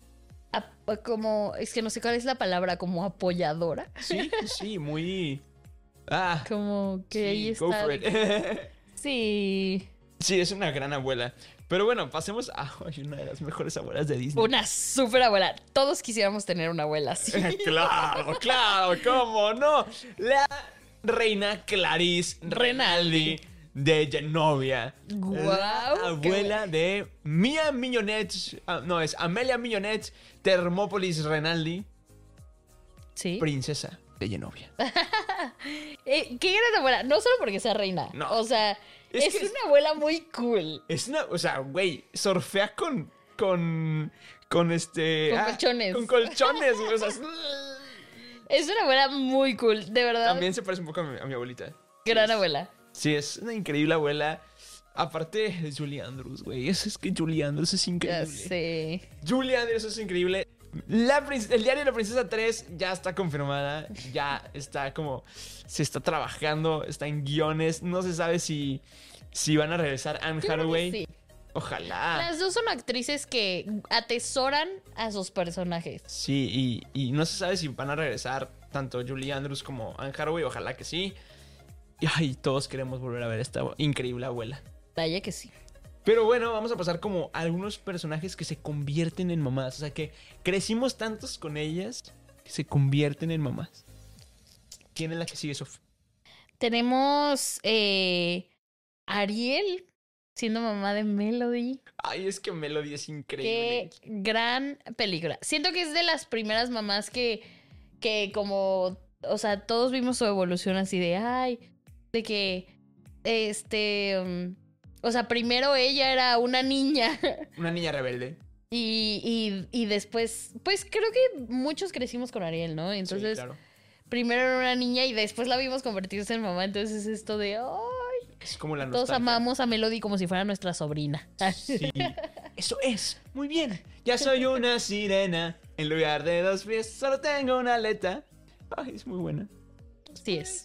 como, es que no sé cuál es la palabra, como apoyadora. Sí, sí, muy... Ah, Como que ahí sí, go está. Sí. Sí, es una gran abuela. Pero bueno, pasemos a ay, una de las mejores abuelas de Disney. Una súper abuela. Todos quisiéramos tener una abuela así. claro, claro, ¿cómo no? La reina Clarice Renaldi de Genovia. Guau, la qué abuela de Mia Mignonette. ah, no, es Amelia Mignonette Termópolis Renaldi, Sí. princesa de Genovia. Eh, qué gran abuela. No solo porque sea reina. No. O sea, Es es, que es- una abuela muy cool. Es una, o sea, güey, surfea con, con, con este... Con colchones. Con colchones, o sea, es- Es una abuela muy cool. De verdad. También se parece un poco a mi, a mi abuelita. gran Sí, abuela. Sí, es una increíble abuela. Aparte de Julie Andrews, güey. Es, es que Julie Andrews es Ya increíble. sé. Julie Andrews es increíble. La el diario de la Princesa 3 ya está confirmada. Ya está como. Se está trabajando. Está en guiones. No se sabe si. Si van a regresar Anne Hathaway. sí. Ojalá. Las dos son actrices que atesoran a sus personajes. Sí, y, y no se sabe si van a regresar tanto Julie Andrews como Anne Hathaway. Ojalá que sí. Y ay, todos queremos volver a ver esta increíble abuela. Vaya que sí. Pero bueno, vamos a pasar como a algunos personajes que se convierten en mamás. O sea que crecimos tantos con ellas que se convierten en mamás. ¿Quién es la que sigue, Sof? Tenemos eh, Ariel siendo mamá de Melody. Ay, es que Melody es increíble. Qué gran película. Siento que es de las primeras mamás que, que como, o sea, todos vimos su evolución así de, ay, de que, este, um, o sea, primero ella era una niña Una niña rebelde. y, y, y después, pues creo que muchos crecimos con Ariel, ¿no? Sí, Entonces, claro. primero era una niña y después la vimos convertirse en mamá. Entonces es esto de, ay, Es como la todos nostalgia. amamos a Melody como si fuera nuestra sobrina. Sí. Eso es. Muy bien. Ya soy una sirena. En lugar de dos pies, solo tengo una aleta. Ay, es muy buena. Así es.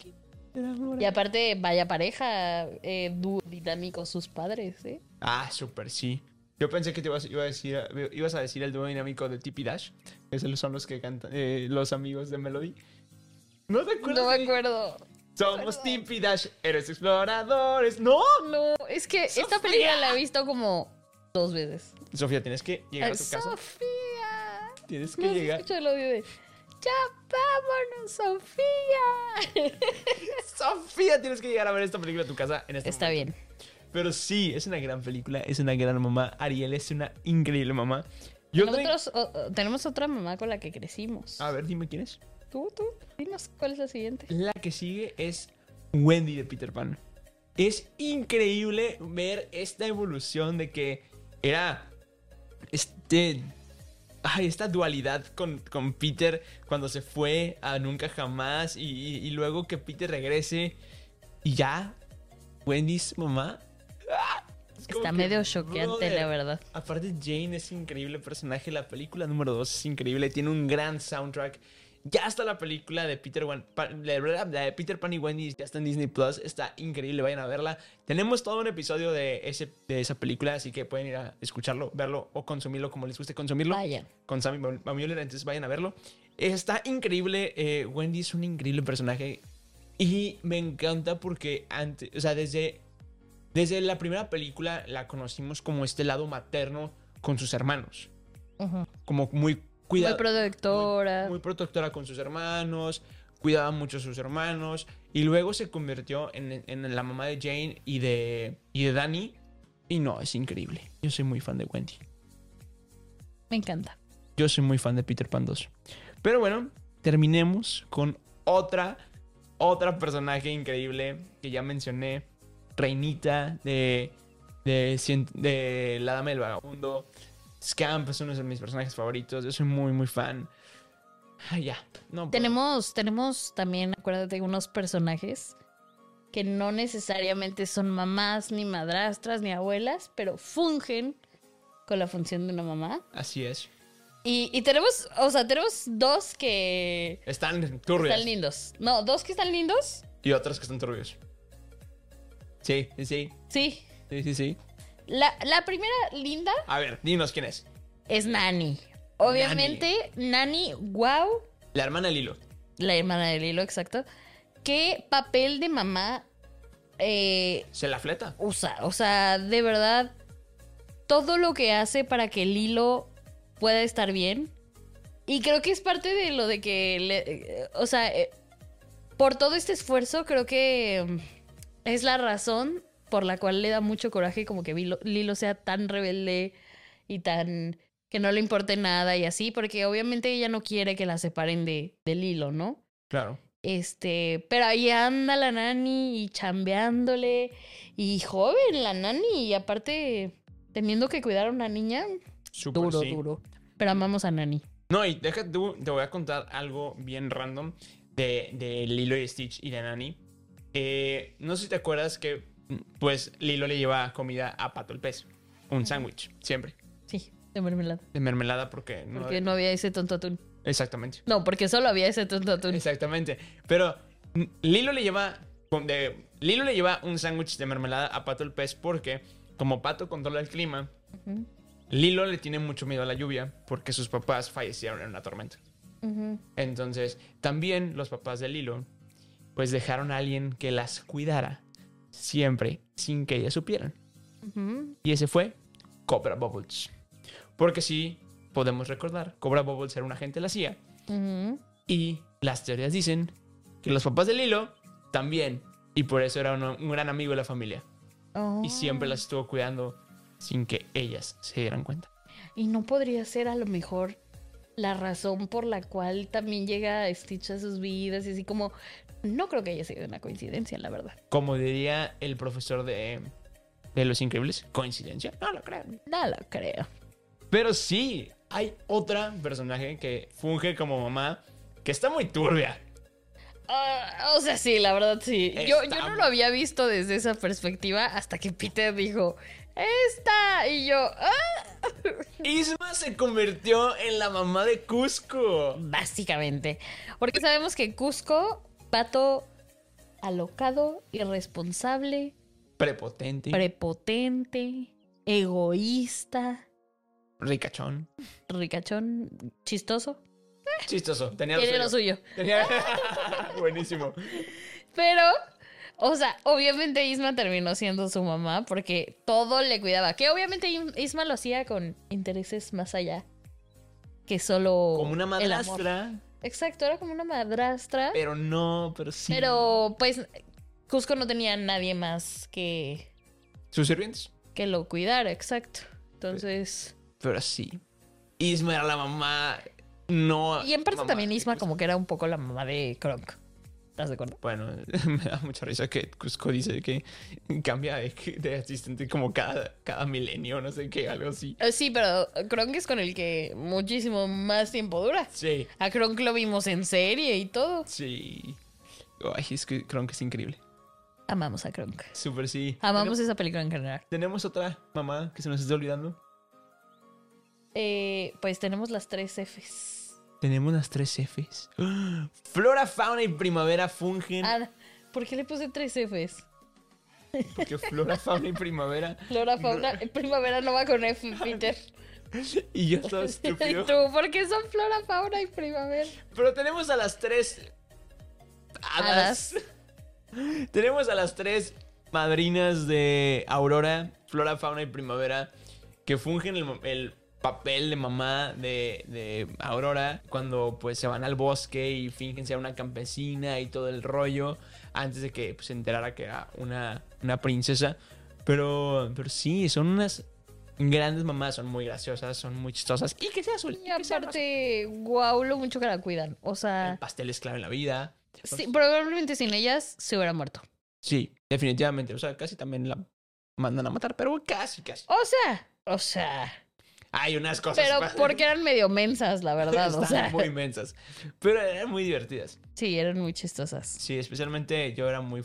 Y aparte, vaya pareja, eh, dúo dinámico sus padres, ¿eh? Ah, súper, sí. Yo pensé que te ibas, iba a decir, ibas a decir el dúo dinámico de Tippy Dash. Esos son los que cantan, eh, los amigos de Melody. ¿No te acuerdas? No me acuerdo. Somos Tippy Dash, eres exploradores. ¡No! No, es que esta película la he visto como dos veces. Sofía, tienes que llegar a tu casa. Sofía. Tienes que No llegar. escucha el audio de Ya vámonos, Sofía. Sofía, tienes que llegar a ver esta película a tu casa en este Está momento. bien. Pero sí, es una gran película, es una gran mamá. Ariel es una increíble mamá. Yo Nosotros o- o- tenemos otra mamá con la que crecimos. A ver, dime quién es. Tú, tú, dinos cuál es la siguiente. La que sigue es Wendy de Peter Pan. Es increíble ver esta evolución de que era este Ay, esta dualidad con, con Peter cuando se fue a Nunca Jamás y, y- y luego que Peter regrese y ya, Wendy es mamá. ¡Ah! Es Está que, medio choqueante, la verdad. Aparte, Jane es increíble personaje. La película número 2 es increíble. Tiene un gran soundtrack. Ya está la película de Peter, Wan- la de Peter Pan y Wendy. Ya está en Disney Plus. Está increíble. Vayan a verla. Tenemos todo un episodio de, ese, de esa película. Así que pueden ir a escucharlo, verlo o consumirlo como les guste consumirlo. Con Sammy Mamioler. Entonces vayan a verlo. Está increíble. eh, Wendy es un increíble personaje. Y me encanta porque antes, o sea, desde, desde la primera película la conocimos como este lado materno con sus hermanos. Como muy Muy protectora. Muy protectora con sus hermanos. Cuidaba mucho a sus hermanos. Y luego se convirtió en, en la mamá de Jane y de, y de Danny. Y no, es increíble. Yo soy muy fan de Wendy. Me encanta. Yo soy muy fan de Peter Pan 2. Pero bueno, terminemos con otra, otra personaje increíble que ya mencioné. Reinita de, de, cien- de La Dama del Vagabundo. Scamp es uno de mis personajes favoritos. Yo soy muy, muy fan. Ah, ya. No, puedo. Tenemos, tenemos también, acuérdate, unos personajes que no necesariamente son mamás, ni madrastras, ni abuelas, pero fungen con la función de una mamá. Así es. Y, y tenemos, o sea, tenemos dos que Están turbios. están lindos. No, dos que están lindos. Y otros que están turbios. Sí, sí, sí. Sí. Sí, sí, sí. La, la primera linda A ver, dinos quién es. es Nani. Obviamente, Nani, wow, La hermana de Lilo. la hermana de Lilo, exacto. ¿Qué papel de mamá eh, Se la fleta. usa? O sea, de verdad, todo lo que hace para que Lilo pueda estar bien. Y creo que es parte de lo de que, le- eh, o sea, eh, por todo este esfuerzo, creo que mm, es la razón por la cual le da mucho coraje como que Lilo, Lilo sea tan rebelde y tan que no le importe nada y así, porque obviamente ella no quiere que la separen de, de Lilo, ¿no? Claro. Este, pero ahí anda la nani y chambeándole. Y joven la nani, y aparte teniendo que cuidar a una niña, Súper, duro, sí. duro. Pero amamos a Nani. No, y deja tú, te voy a contar algo bien random de, de Lilo y Stitch y de Nani. Eh, no sé si te acuerdas que, pues, Lilo le lleva comida a Pato el pez. Un sándwich, siempre. Sí, de mermelada. De mermelada porque no... Porque no había ese tonto atún. Exactamente. No, porque solo había ese tonto atún. Exactamente. Pero Lilo le lleva... De, Lilo le lleva un sándwich de mermelada a Pato el pez porque, como Pato controla el clima, Lilo le tiene mucho miedo a la lluvia porque sus papás fallecieron en una tormenta. Entonces, también los papás de Lilo, pues dejaron a alguien que las cuidara siempre sin que ellas supieran. Y ese fue Cobra Bubbles. Porque sí, podemos recordar, Cobra Bubbles era un agente de la CIA. Y las teorías dicen que los papás de Lilo también. Y por eso era un gran amigo de la familia. Oh. Y siempre las estuvo cuidando sin que ellas se dieran cuenta. Y no podría ser a lo mejor la razón por la cual también llega Stitch a sus vidas y así como... No creo que haya sido una coincidencia, la verdad. Como diría el profesor de, de Los Increíbles, ¿coincidencia? No lo creo. No lo creo. Pero sí, hay otra personaje que funge como mamá que está muy turbia. Ah, o sea, sí, la verdad sí. Yo, yo no lo había visto desde esa perspectiva hasta que Peter dijo, esta. Y yo, ah, Isma se convirtió en la mamá de Cusco. básicamente. Porque sabemos que Cusco, pato alocado, irresponsable, Prepotente, prepotente, egoísta, ricachón, ricachón, chistoso. chistoso. Tenía Tiene lo lo suyo. suyo. Tenía... Buenísimo. Pero, o sea, obviamente Isma terminó siendo su mamá porque todo le cuidaba. Que obviamente Isma lo hacía con intereses más allá que solo. Como una el amor. Exacto, era como una madrastra. pero no, pero sí. Pero, pues, Cusco no tenía nadie más que, Sus sirvientes. que lo cuidara, exacto. Entonces. Pero sí. Isma era la mamá. No. Y en parte mamá también Isma como que era un poco la mamá de Kronk. ¿Estás de acuerdo? Bueno, me da mucha risa que Cusco dice que cambia de, de asistente como cada, cada milenio, no sé qué, algo así. Eh, Sí, pero Kronk es con el que muchísimo más tiempo dura. Sí, A Kronk lo vimos en serie y todo. sí. Ay, es que que es increíble. Amamos a Kronk. Súper sí. Amamos esa película en general. Tenemos otra mamá que se nos está olvidando. Eh, pues tenemos las tres Fs. Tenemos las tres Fs. ¡Ah! Flora, fauna y primavera fungen. Ah, ¿por qué le puse tres Fs? Porque flora, fauna y primavera. Flora, fauna, primavera no va con F, Peter. Y yo ¿Y estúpido. tú? ¿Por qué son flora, fauna y primavera? Pero tenemos a las tres hadas. tenemos a las tres madrinas de Aurora, Flora, Fauna y Primavera, que fungen el, el papel de mamá de, de Aurora cuando pues se van al bosque y fingen ser una campesina y todo el rollo antes de que pues, se enterara que era una, una princesa. Pero, pero sí, son unas grandes mamás, son muy graciosas, son muy chistosas. Y que sea azul. Y aparte, guau, lo mucho que la cuidan. O El sea, pastel es clave en la vida. sí, probablemente sin ellas se hubiera muerto. Sí, definitivamente. O sea, casi también la mandan a matar, pero casi, casi. O sea, o sea. Hay unas cosas. Pero porque eran medio mensas, la verdad. O Estaban sea, muy inmensas. Pero eran muy divertidas. sí, eran muy chistosas. Sí, especialmente yo era muy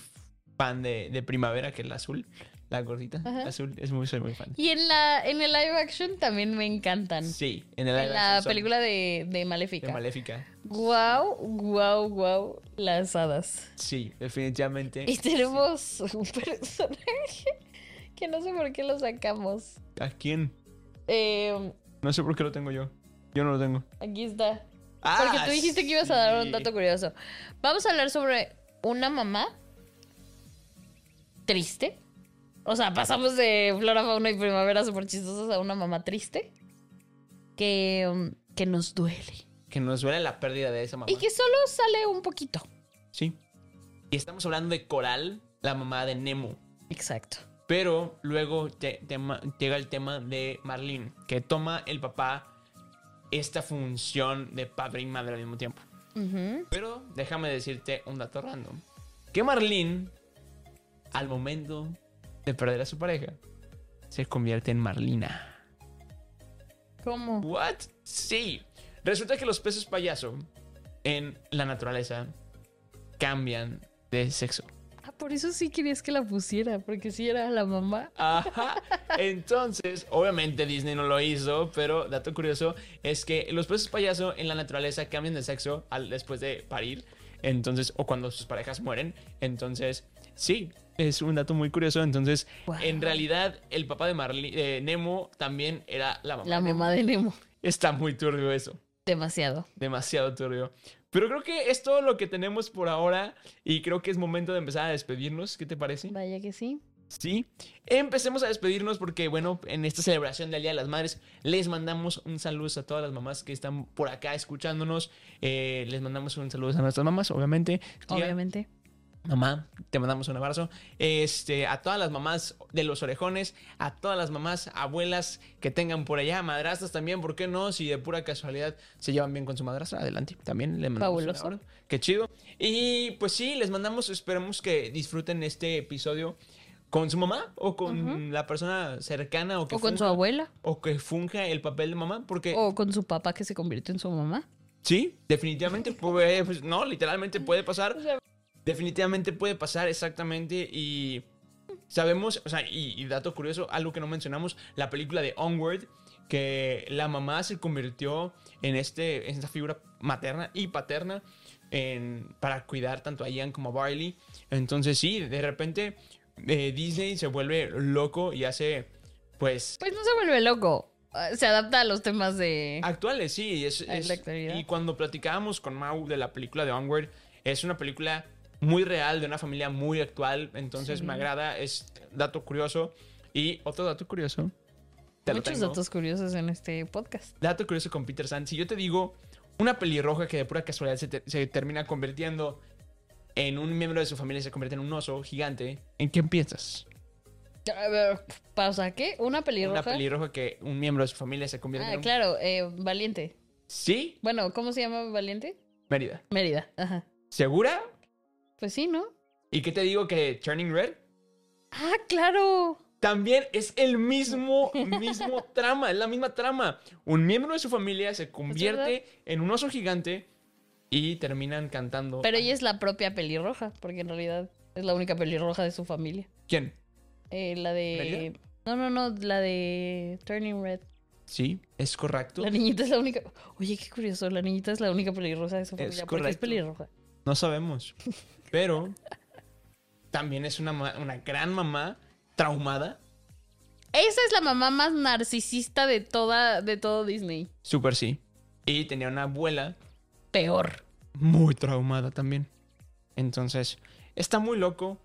fan de, de Primavera, que es la azul. La gordita. Ajá. Azul. Es muy, soy muy fan. Y en la en el live action también me encantan. Sí, en, el en live la action son película de, de de Maléfica. Maléfica. Guau, guau, guau, las hadas. Sí, definitivamente. Y tenemos un personaje que no sé por qué lo sacamos. ¿A quién? Eh, No sé por qué lo tengo yo. Yo no lo tengo. aquí está. Ah, Porque tú dijiste que ibas a dar un dato curioso. Vamos a hablar sobre una mamá triste. O sea, pasamos de flora, fauna y primavera súper chistosas a una mamá triste. Que, um, que nos duele. Que nos duele la pérdida de esa mamá. Y que solo sale un poquito. Sí. Y estamos hablando de Coral, la mamá de Nemo. Exacto. Pero luego te- llega el tema de Marlene, que toma el papá esta función de padre y madre al mismo tiempo. Pero déjame decirte un dato random. Que Marlene, al momento de perder a su pareja, se convierte en Marlina. ¿Cómo? ¿What? Sí. Resulta que los peces payaso en la naturaleza cambian de sexo. Por eso sí querías que la pusiera, porque sí era la mamá. Ajá. Entonces, obviamente Disney no lo hizo, pero dato curioso es que los peces payaso en la naturaleza cambian de sexo al, después de parir. Entonces, o cuando sus parejas mueren. Entonces, sí, es un dato muy curioso. Entonces, Wow. en realidad, el papá de, Marli- de Nemo también era la mamá. La de mamá de Nemo. Está muy turbio eso. Demasiado. Demasiado turbio. Pero creo que es todo lo que tenemos por ahora. Y creo que es momento de empezar a despedirnos. ¿Qué te parece? Vaya que sí. Sí. Empecemos a despedirnos porque, bueno, en esta celebración del Día de las Madres les mandamos un saludo a todas las mamás que están por acá escuchándonos. Eh, les mandamos un saludo a nuestras mamás, obviamente. Obviamente. Mamá, te mandamos un abrazo. Este, a todas las mamás de los orejones, a todas las mamás, abuelas que tengan por allá, madrastras también, ¿por qué no? Si de pura casualidad se llevan bien con su madrastra, adelante. También le mandamos Fabuloso. un abrazo. Qué chido. Y pues sí, les mandamos, esperemos que disfruten este episodio con su mamá o con la persona cercana o que O con su abuela. o que funja el papel de mamá, porque O con su papá que se convirtió en su mamá. sí, definitivamente pues, no, literalmente puede pasar. O sea- Definitivamente puede pasar exactamente y sabemos, o sea, y, y dato curioso, algo que no mencionamos, la película de Onward, que la mamá se convirtió en, este, en esta figura materna y paterna en- para cuidar tanto a Ian como a Barley. Entonces sí, de repente eh, Disney se vuelve loco y hace, pues, Pues no se vuelve loco. Ah, Se adapta a los temas de. Actuales, sí. Es, y cuando platicábamos con Mau de la película de Onward, es una película muy real, de una familia muy actual. Entonces Sí. me agrada, es dato curioso. Y otro dato curioso. te Muchos datos curiosos en este podcast. Dato curioso con Peter San. Si yo te digo una pelirroja que de pura casualidad se, te- se termina convirtiendo en un miembro de su familia y se convierte en un oso gigante, ¿en qué piensas? Pausa. ¿Qué? ¿Una pelirroja? Una pelirroja que un miembro de su familia se convierte Ah, en un... claro, eh, Valiente. ¿Sí? Bueno, ¿cómo se llama Valiente? Mérida. Mérida. Ajá. ¿Segura? Pues sí, ¿no? ¿Y qué te digo que Turning Red? Ah, claro. También es el mismo, mismo trama, es la misma trama. Un miembro de su familia se convierte en un oso gigante y terminan cantando. Pero ella es la propia pelirroja, porque en realidad es la única pelirroja de su familia. ¿Quién? Eh, la de... No, no, no, la de Turning Red. Sí, es correcto. La niñita es la única... Oye, qué curioso, la niñita es la única pelirroja de su Es familia. porque es correcto. pelirroja. No sabemos. Pero también es una, una gran mamá traumada. Esa es la mamá más narcisista de toda, de todo Disney. Súper sí. Y tenía una abuela Peor. muy traumada también. Entonces, está muy loco.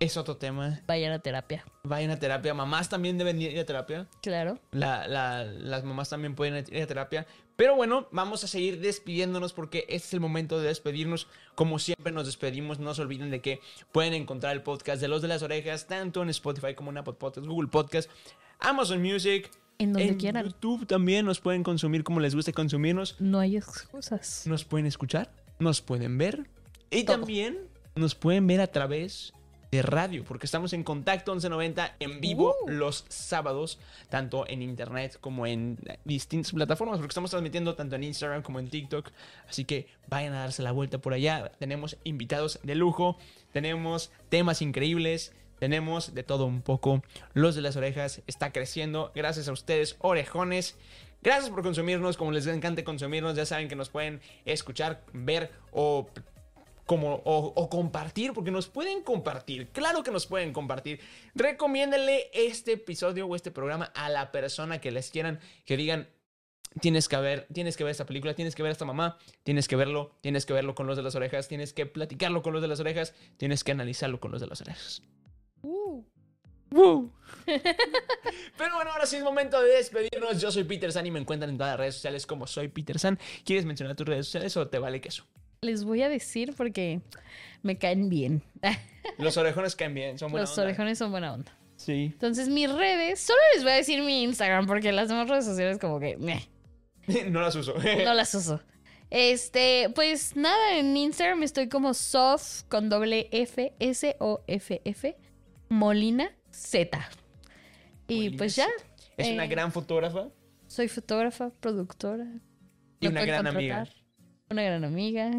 Es otro tema. Vayan a terapia. Vayan a terapia. Mamás también deben ir a terapia. Claro. La- la- las mamás también pueden ir a terapia. Pero bueno, vamos a seguir despidiéndonos porque este es el momento de despedirnos. Como siempre nos despedimos, no se olviden de que pueden encontrar el podcast de Los de las Orejas tanto en Spotify como en Apple Podcast, Google Podcast, Amazon Music. En donde en quieran. YouTube también nos pueden consumir como les guste consumirnos. No hay excusas. Nos pueden escuchar, nos pueden ver y Todo. también nos pueden ver a través de radio, porque estamos en Contacto 1190 en vivo Uh. los sábados, tanto en internet como en distintas plataformas, porque estamos transmitiendo tanto en Instagram como en TikTok. Así que vayan a darse la vuelta por allá. Tenemos invitados de lujo, tenemos temas increíbles. Tenemos de todo un poco. Los de las orejas está creciendo. Gracias a ustedes, orejones. Gracias por consumirnos. Como les encanta consumirnos, ya saben que nos pueden escuchar, ver o como o, o compartir, porque nos pueden compartir. Claro que nos pueden compartir. Recomiéndenle este episodio o este programa a la persona que les quieran, que digan. Tienes que ver, tienes que ver esta película, tienes que ver a esta mamá, tienes que verlo, tienes que verlo con los de las orejas, tienes que platicarlo con los de las orejas, tienes que analizarlo con los de las orejas. Uh. Pero bueno, ahora sí es momento de despedirnos. Yo soy Peter San y me encuentran en todas las redes sociales como soy Peter San. ¿Quieres mencionar tus redes sociales o te vale queso? Les voy a decir porque me caen bien. Los orejones caen bien, son buenos. Los orejones son buena onda. Sí. Entonces, mis redes, solo les voy a decir mi Instagram porque las demás redes sociales como que meh, no las uso. no las uso. Este, pues nada, en Instagram estoy como soft con doble F, S O F F, Molina Z. Y Molina pues ya. Es una eh, gran fotógrafa soy fotógrafa, productora. y una gran amiga. Una gran amiga.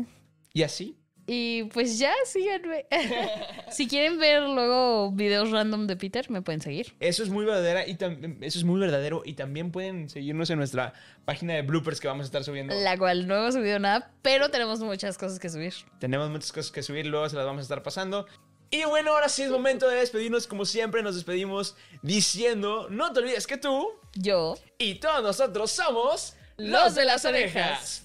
Y así. Y pues ya, síganme. si quieren ver luego videos random de Peter, me pueden seguir. Eso es muy verdadera y eso es muy verdadero y también pueden seguirnos en nuestra página de bloopers que vamos a estar subiendo. La cual no hemos subido nada, pero tenemos muchas cosas que subir. Tenemos muchas cosas que subir, luego se las vamos a estar pasando. Y bueno, ahora sí es momento de despedirnos. Como siempre, nos despedimos diciendo: No te olvides que tú Yo. y todos nosotros somos los de las orejas.